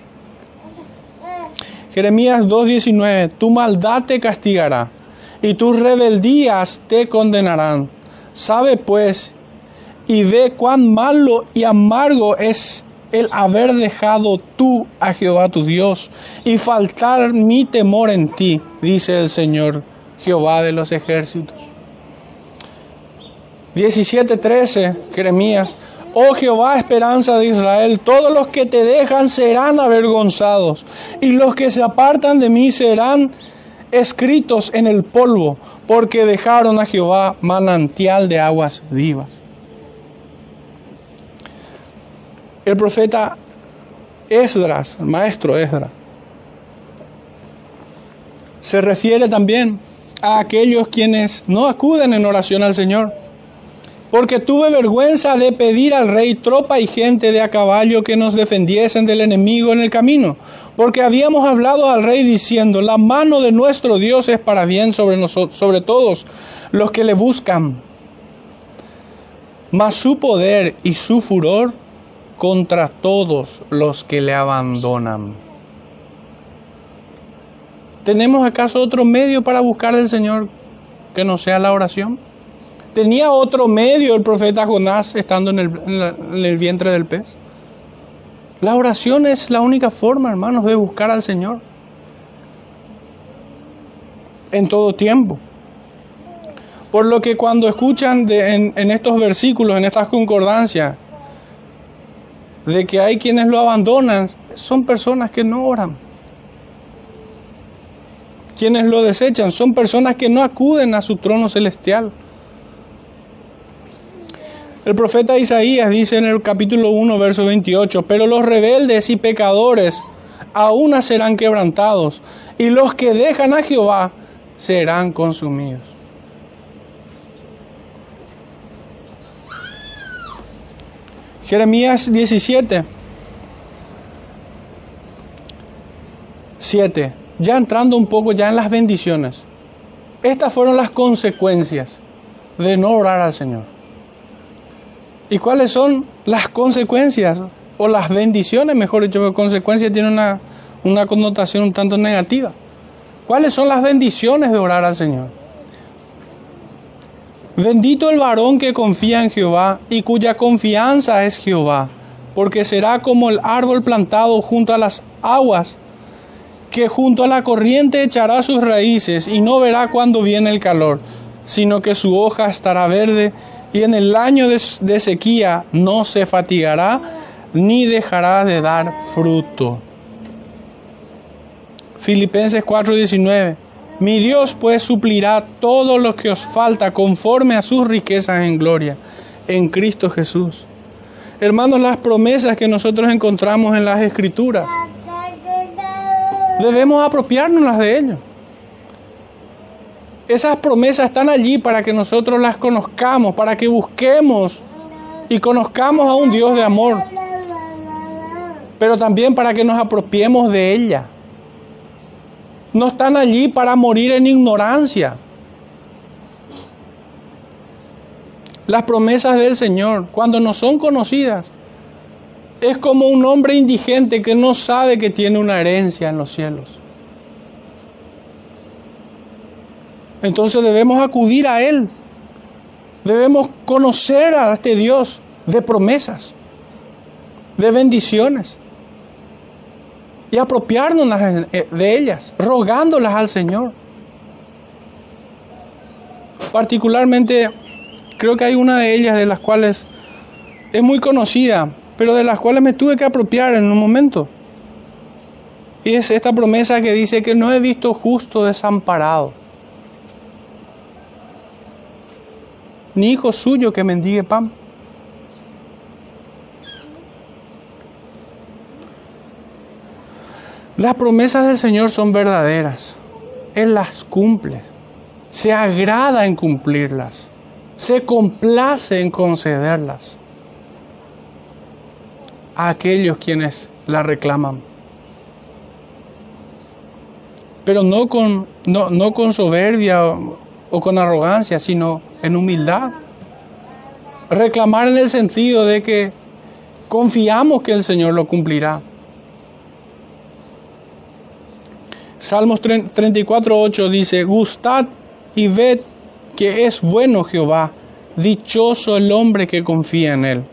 Jeremías 2:19, tu maldad te castigará y tus rebeldías te condenarán. Sabe pues y ve cuán malo y amargo es el haber dejado tú a Jehová tu Dios y faltar mi temor en ti, dice el Señor Jehová de los ejércitos. 17:13, Jeremías. Oh Jehová, esperanza de Israel, todos los que te dejan serán avergonzados, y los que se apartan de mí serán escritos en el polvo, porque dejaron a Jehová manantial de aguas vivas. El profeta Esdras, el maestro Esdras, se refiere también a aquellos quienes no acuden en oración al Señor porque tuve vergüenza de pedir al rey tropa y gente de a caballo que nos defendiesen del enemigo en el camino, porque habíamos hablado al rey diciendo, la mano de nuestro Dios es para bien sobre nosotros, sobre todos los que le buscan, mas su poder y su furor contra todos los que le abandonan. ¿Tenemos acaso otro medio para buscar al Señor que no sea la oración? ¿Tenía otro medio el profeta Jonás estando en el, vientre del pez? La oración es la única forma, hermanos, de buscar al Señor. En todo tiempo. Por lo que cuando escuchan en, en estos versículos, en estas concordancias, de que hay quienes lo abandonan, son personas que no oran. Quienes lo desechan son personas que no acuden a su trono celestial. El profeta Isaías dice en el capítulo 1, verso 28, pero los rebeldes y pecadores aún serán quebrantados, y los que dejan a Jehová serán consumidos. Jeremías 17, 7. Ya entrando un poco ya en las bendiciones. Estas fueron las consecuencias de no orar al Señor. ¿Y cuáles son las consecuencias o las bendiciones, mejor dicho, porque consecuencia tiene una, una connotación un tanto negativa? ¿Cuáles son las bendiciones de orar al Señor? Bendito el varón que confía en Jehová y cuya confianza es Jehová, porque será como el árbol plantado junto a las aguas, que junto a la corriente echará sus raíces y no verá cuando viene el calor, sino que su hoja estará verde y en el año de, sequía no se fatigará ni dejará de dar fruto. Filipenses 4:19 Mi Dios pues suplirá todo lo que os falta conforme a sus riquezas en gloria en Cristo Jesús. Hermanos, las promesas que nosotros encontramos en las Escrituras, debemos apropiarnos de ellos. Esas promesas están allí para que nosotros las conozcamos, para que busquemos y conozcamos a un Dios de amor, pero también para que nos apropiemos de ella. No están allí para morir en ignorancia. Las promesas del Señor, cuando no son conocidas, es como un hombre indigente que no sabe que tiene una herencia en los cielos. Entonces debemos acudir a Él. Debemos conocer a este Dios de promesas, de bendiciones. Y apropiarnos de ellas, rogándolas al Señor. Particularmente, creo que hay una de ellas de las cuales es muy conocida, pero de las cuales me tuve que apropiar en un momento. Y es esta promesa que dice que no he visto justo desamparado ni hijo suyo que mendigue pan. Las promesas del Señor son verdaderas. Él las cumple. Se agrada en cumplirlas. Se complace en concederlas a aquellos quienes la reclaman. Pero no con, no, no con soberbia o con arrogancia, sino en humildad. Reclamar en el sentido de que confiamos que el Señor lo cumplirá. Salmos 34, 8 dice, gustad y ved que es bueno Jehová, Dichoso el hombre que confía en Él.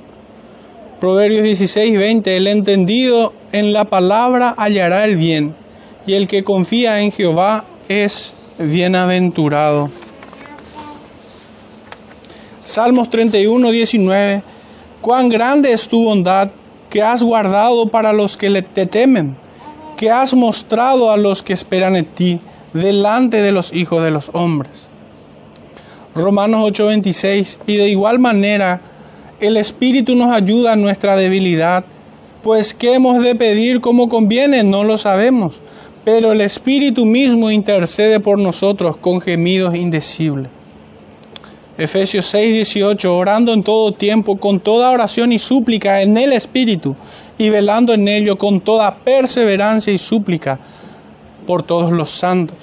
Proverbios 16, 20. El entendido en la palabra hallará el bien, y el que confía en Jehová es bienaventurado. Salmos 31, 19. Cuán grande es tu bondad que has guardado para los que te temen, que has mostrado a los que esperan en ti delante de los hijos de los hombres. Romanos 8:26, y de igual manera el Espíritu nos ayuda en nuestra debilidad, pues qué hemos de pedir como conviene, no lo sabemos, pero el Espíritu mismo intercede por nosotros con gemidos indecibles. Efesios 6:18, orando en todo tiempo, con toda oración y súplica en el Espíritu, y velando en ello con toda perseverancia y súplica por todos los santos.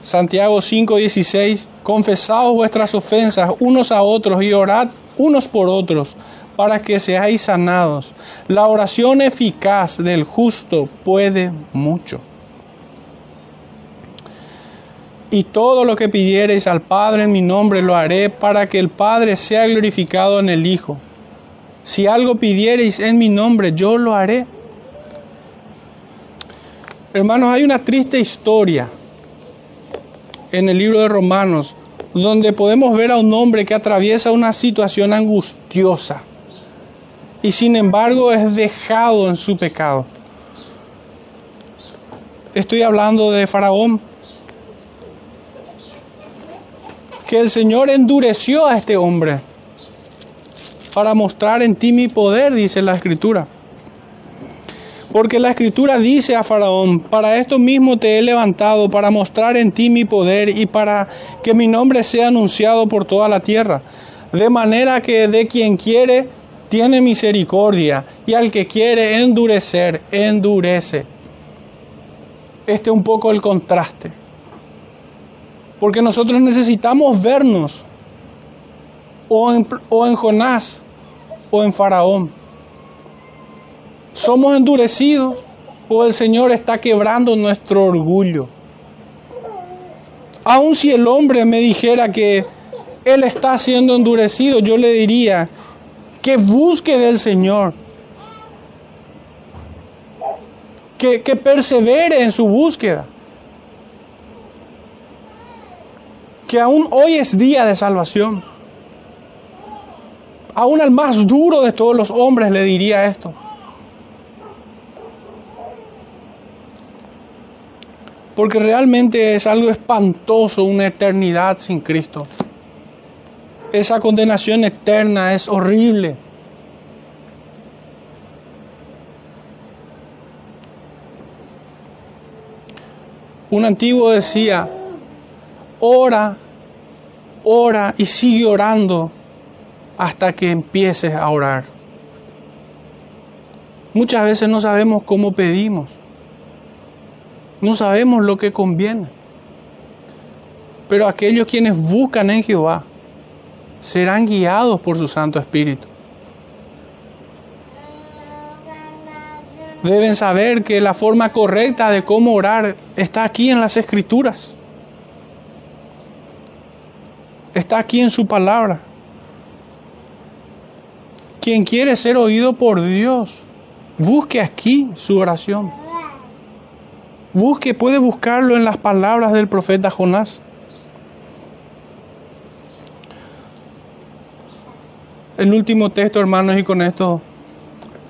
Santiago 5:16, confesaos vuestras ofensas unos a otros y orad unos por otros para que seáis sanados. La oración eficaz del justo puede mucho. Y todo lo que pidiereis al Padre en mi nombre lo haré para que el Padre sea glorificado en el Hijo. Si algo pidiereis en mi nombre, yo lo haré. Hermanos, hay una triste historia en el libro de Romanos donde podemos ver a un hombre que atraviesa una situación angustiosa y sin embargo es dejado en su pecado. Estoy hablando de Faraón, que el Señor endureció a este hombre para mostrar en ti mi poder, dice la Escritura. Porque la Escritura dice a Faraón, para esto mismo te he levantado, para mostrar en ti mi poder y para que mi nombre sea anunciado por toda la tierra. De manera que de quien quiere, tiene misericordia, y al que quiere endurecer, endurece. Este es un poco el contraste. Porque nosotros necesitamos vernos o en, o en Jonás o en Faraón. ¿Somos endurecidos o el Señor está quebrando nuestro orgullo? Aun si el hombre me dijera que Él está siendo endurecido, yo le diría que busque del Señor, que, que persevere en su búsqueda. Que aún hoy es día de salvación. Aún al más duro de todos los hombres le diría esto. Porque realmente es algo espantoso una eternidad sin Cristo. Esa condenación eterna es horrible. Un antiguo decía, ora, ora y sigue orando hasta que empieces a orar. Muchas veces no sabemos cómo pedimos, no sabemos lo que conviene, pero aquellos quienes buscan en Jehová serán guiados por su Santo Espíritu. Deben saber que la forma correcta de cómo orar está aquí en las Escrituras está aquí en su palabra. Quien quiere ser oído por Dios, busque aquí su oración. Busque, puede buscarlo en las palabras del profeta Jonás. El último texto, hermanos, y con esto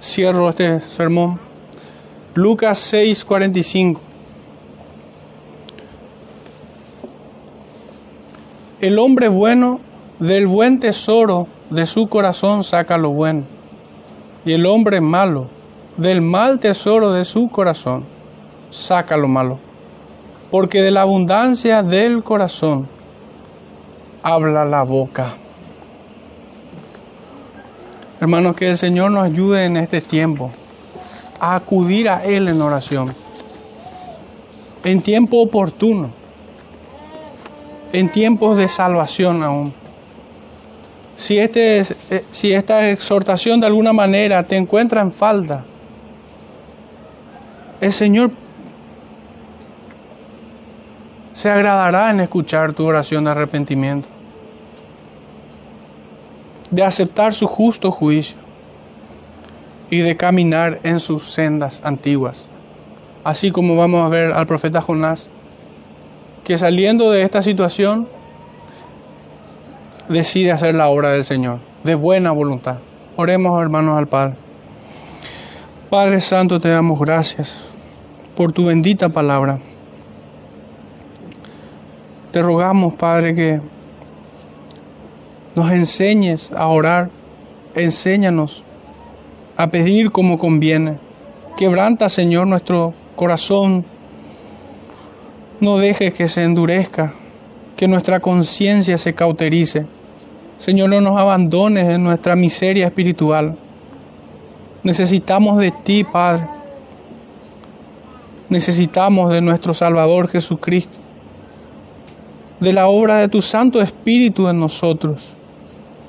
cierro este sermón. Lucas 6, 45. El hombre bueno del buen tesoro de su corazón saca lo bueno, y el hombre malo del mal tesoro de su corazón saca lo malo, porque de la abundancia del corazón habla la boca. Hermanos, que el Señor nos ayude en este tiempo a acudir a Él en oración, en tiempo oportuno en tiempos de salvación aún. Si, este, eh, si esta exhortación de alguna manera te encuentra en falta, el Señor se agradará en escuchar tu oración de arrepentimiento. de aceptar su justo juicio y de caminar en sus sendas antiguas. Así como vamos a ver al profeta Jonás, que saliendo de esta situación decide hacer la obra del Señor, de buena voluntad. Oremos hermanos al Padre. Padre Santo, te damos gracias por tu bendita palabra. Te rogamos, Padre, que nos enseñes a orar, enséñanos a pedir como conviene. Quebranta, Señor, nuestro corazón. No dejes que se endurezca, que nuestra conciencia se cauterice. Señor, no nos abandones en nuestra miseria espiritual. Necesitamos de ti, Padre. Necesitamos de nuestro Salvador Jesucristo, de la obra de tu Santo Espíritu en nosotros.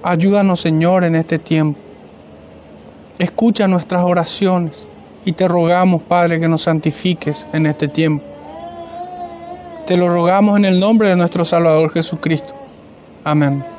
Ayúdanos, Señor, en este tiempo. Escucha nuestras oraciones y te rogamos, Padre, que nos santifiques en este tiempo. Te lo rogamos en el nombre de nuestro Salvador Jesucristo. Amén.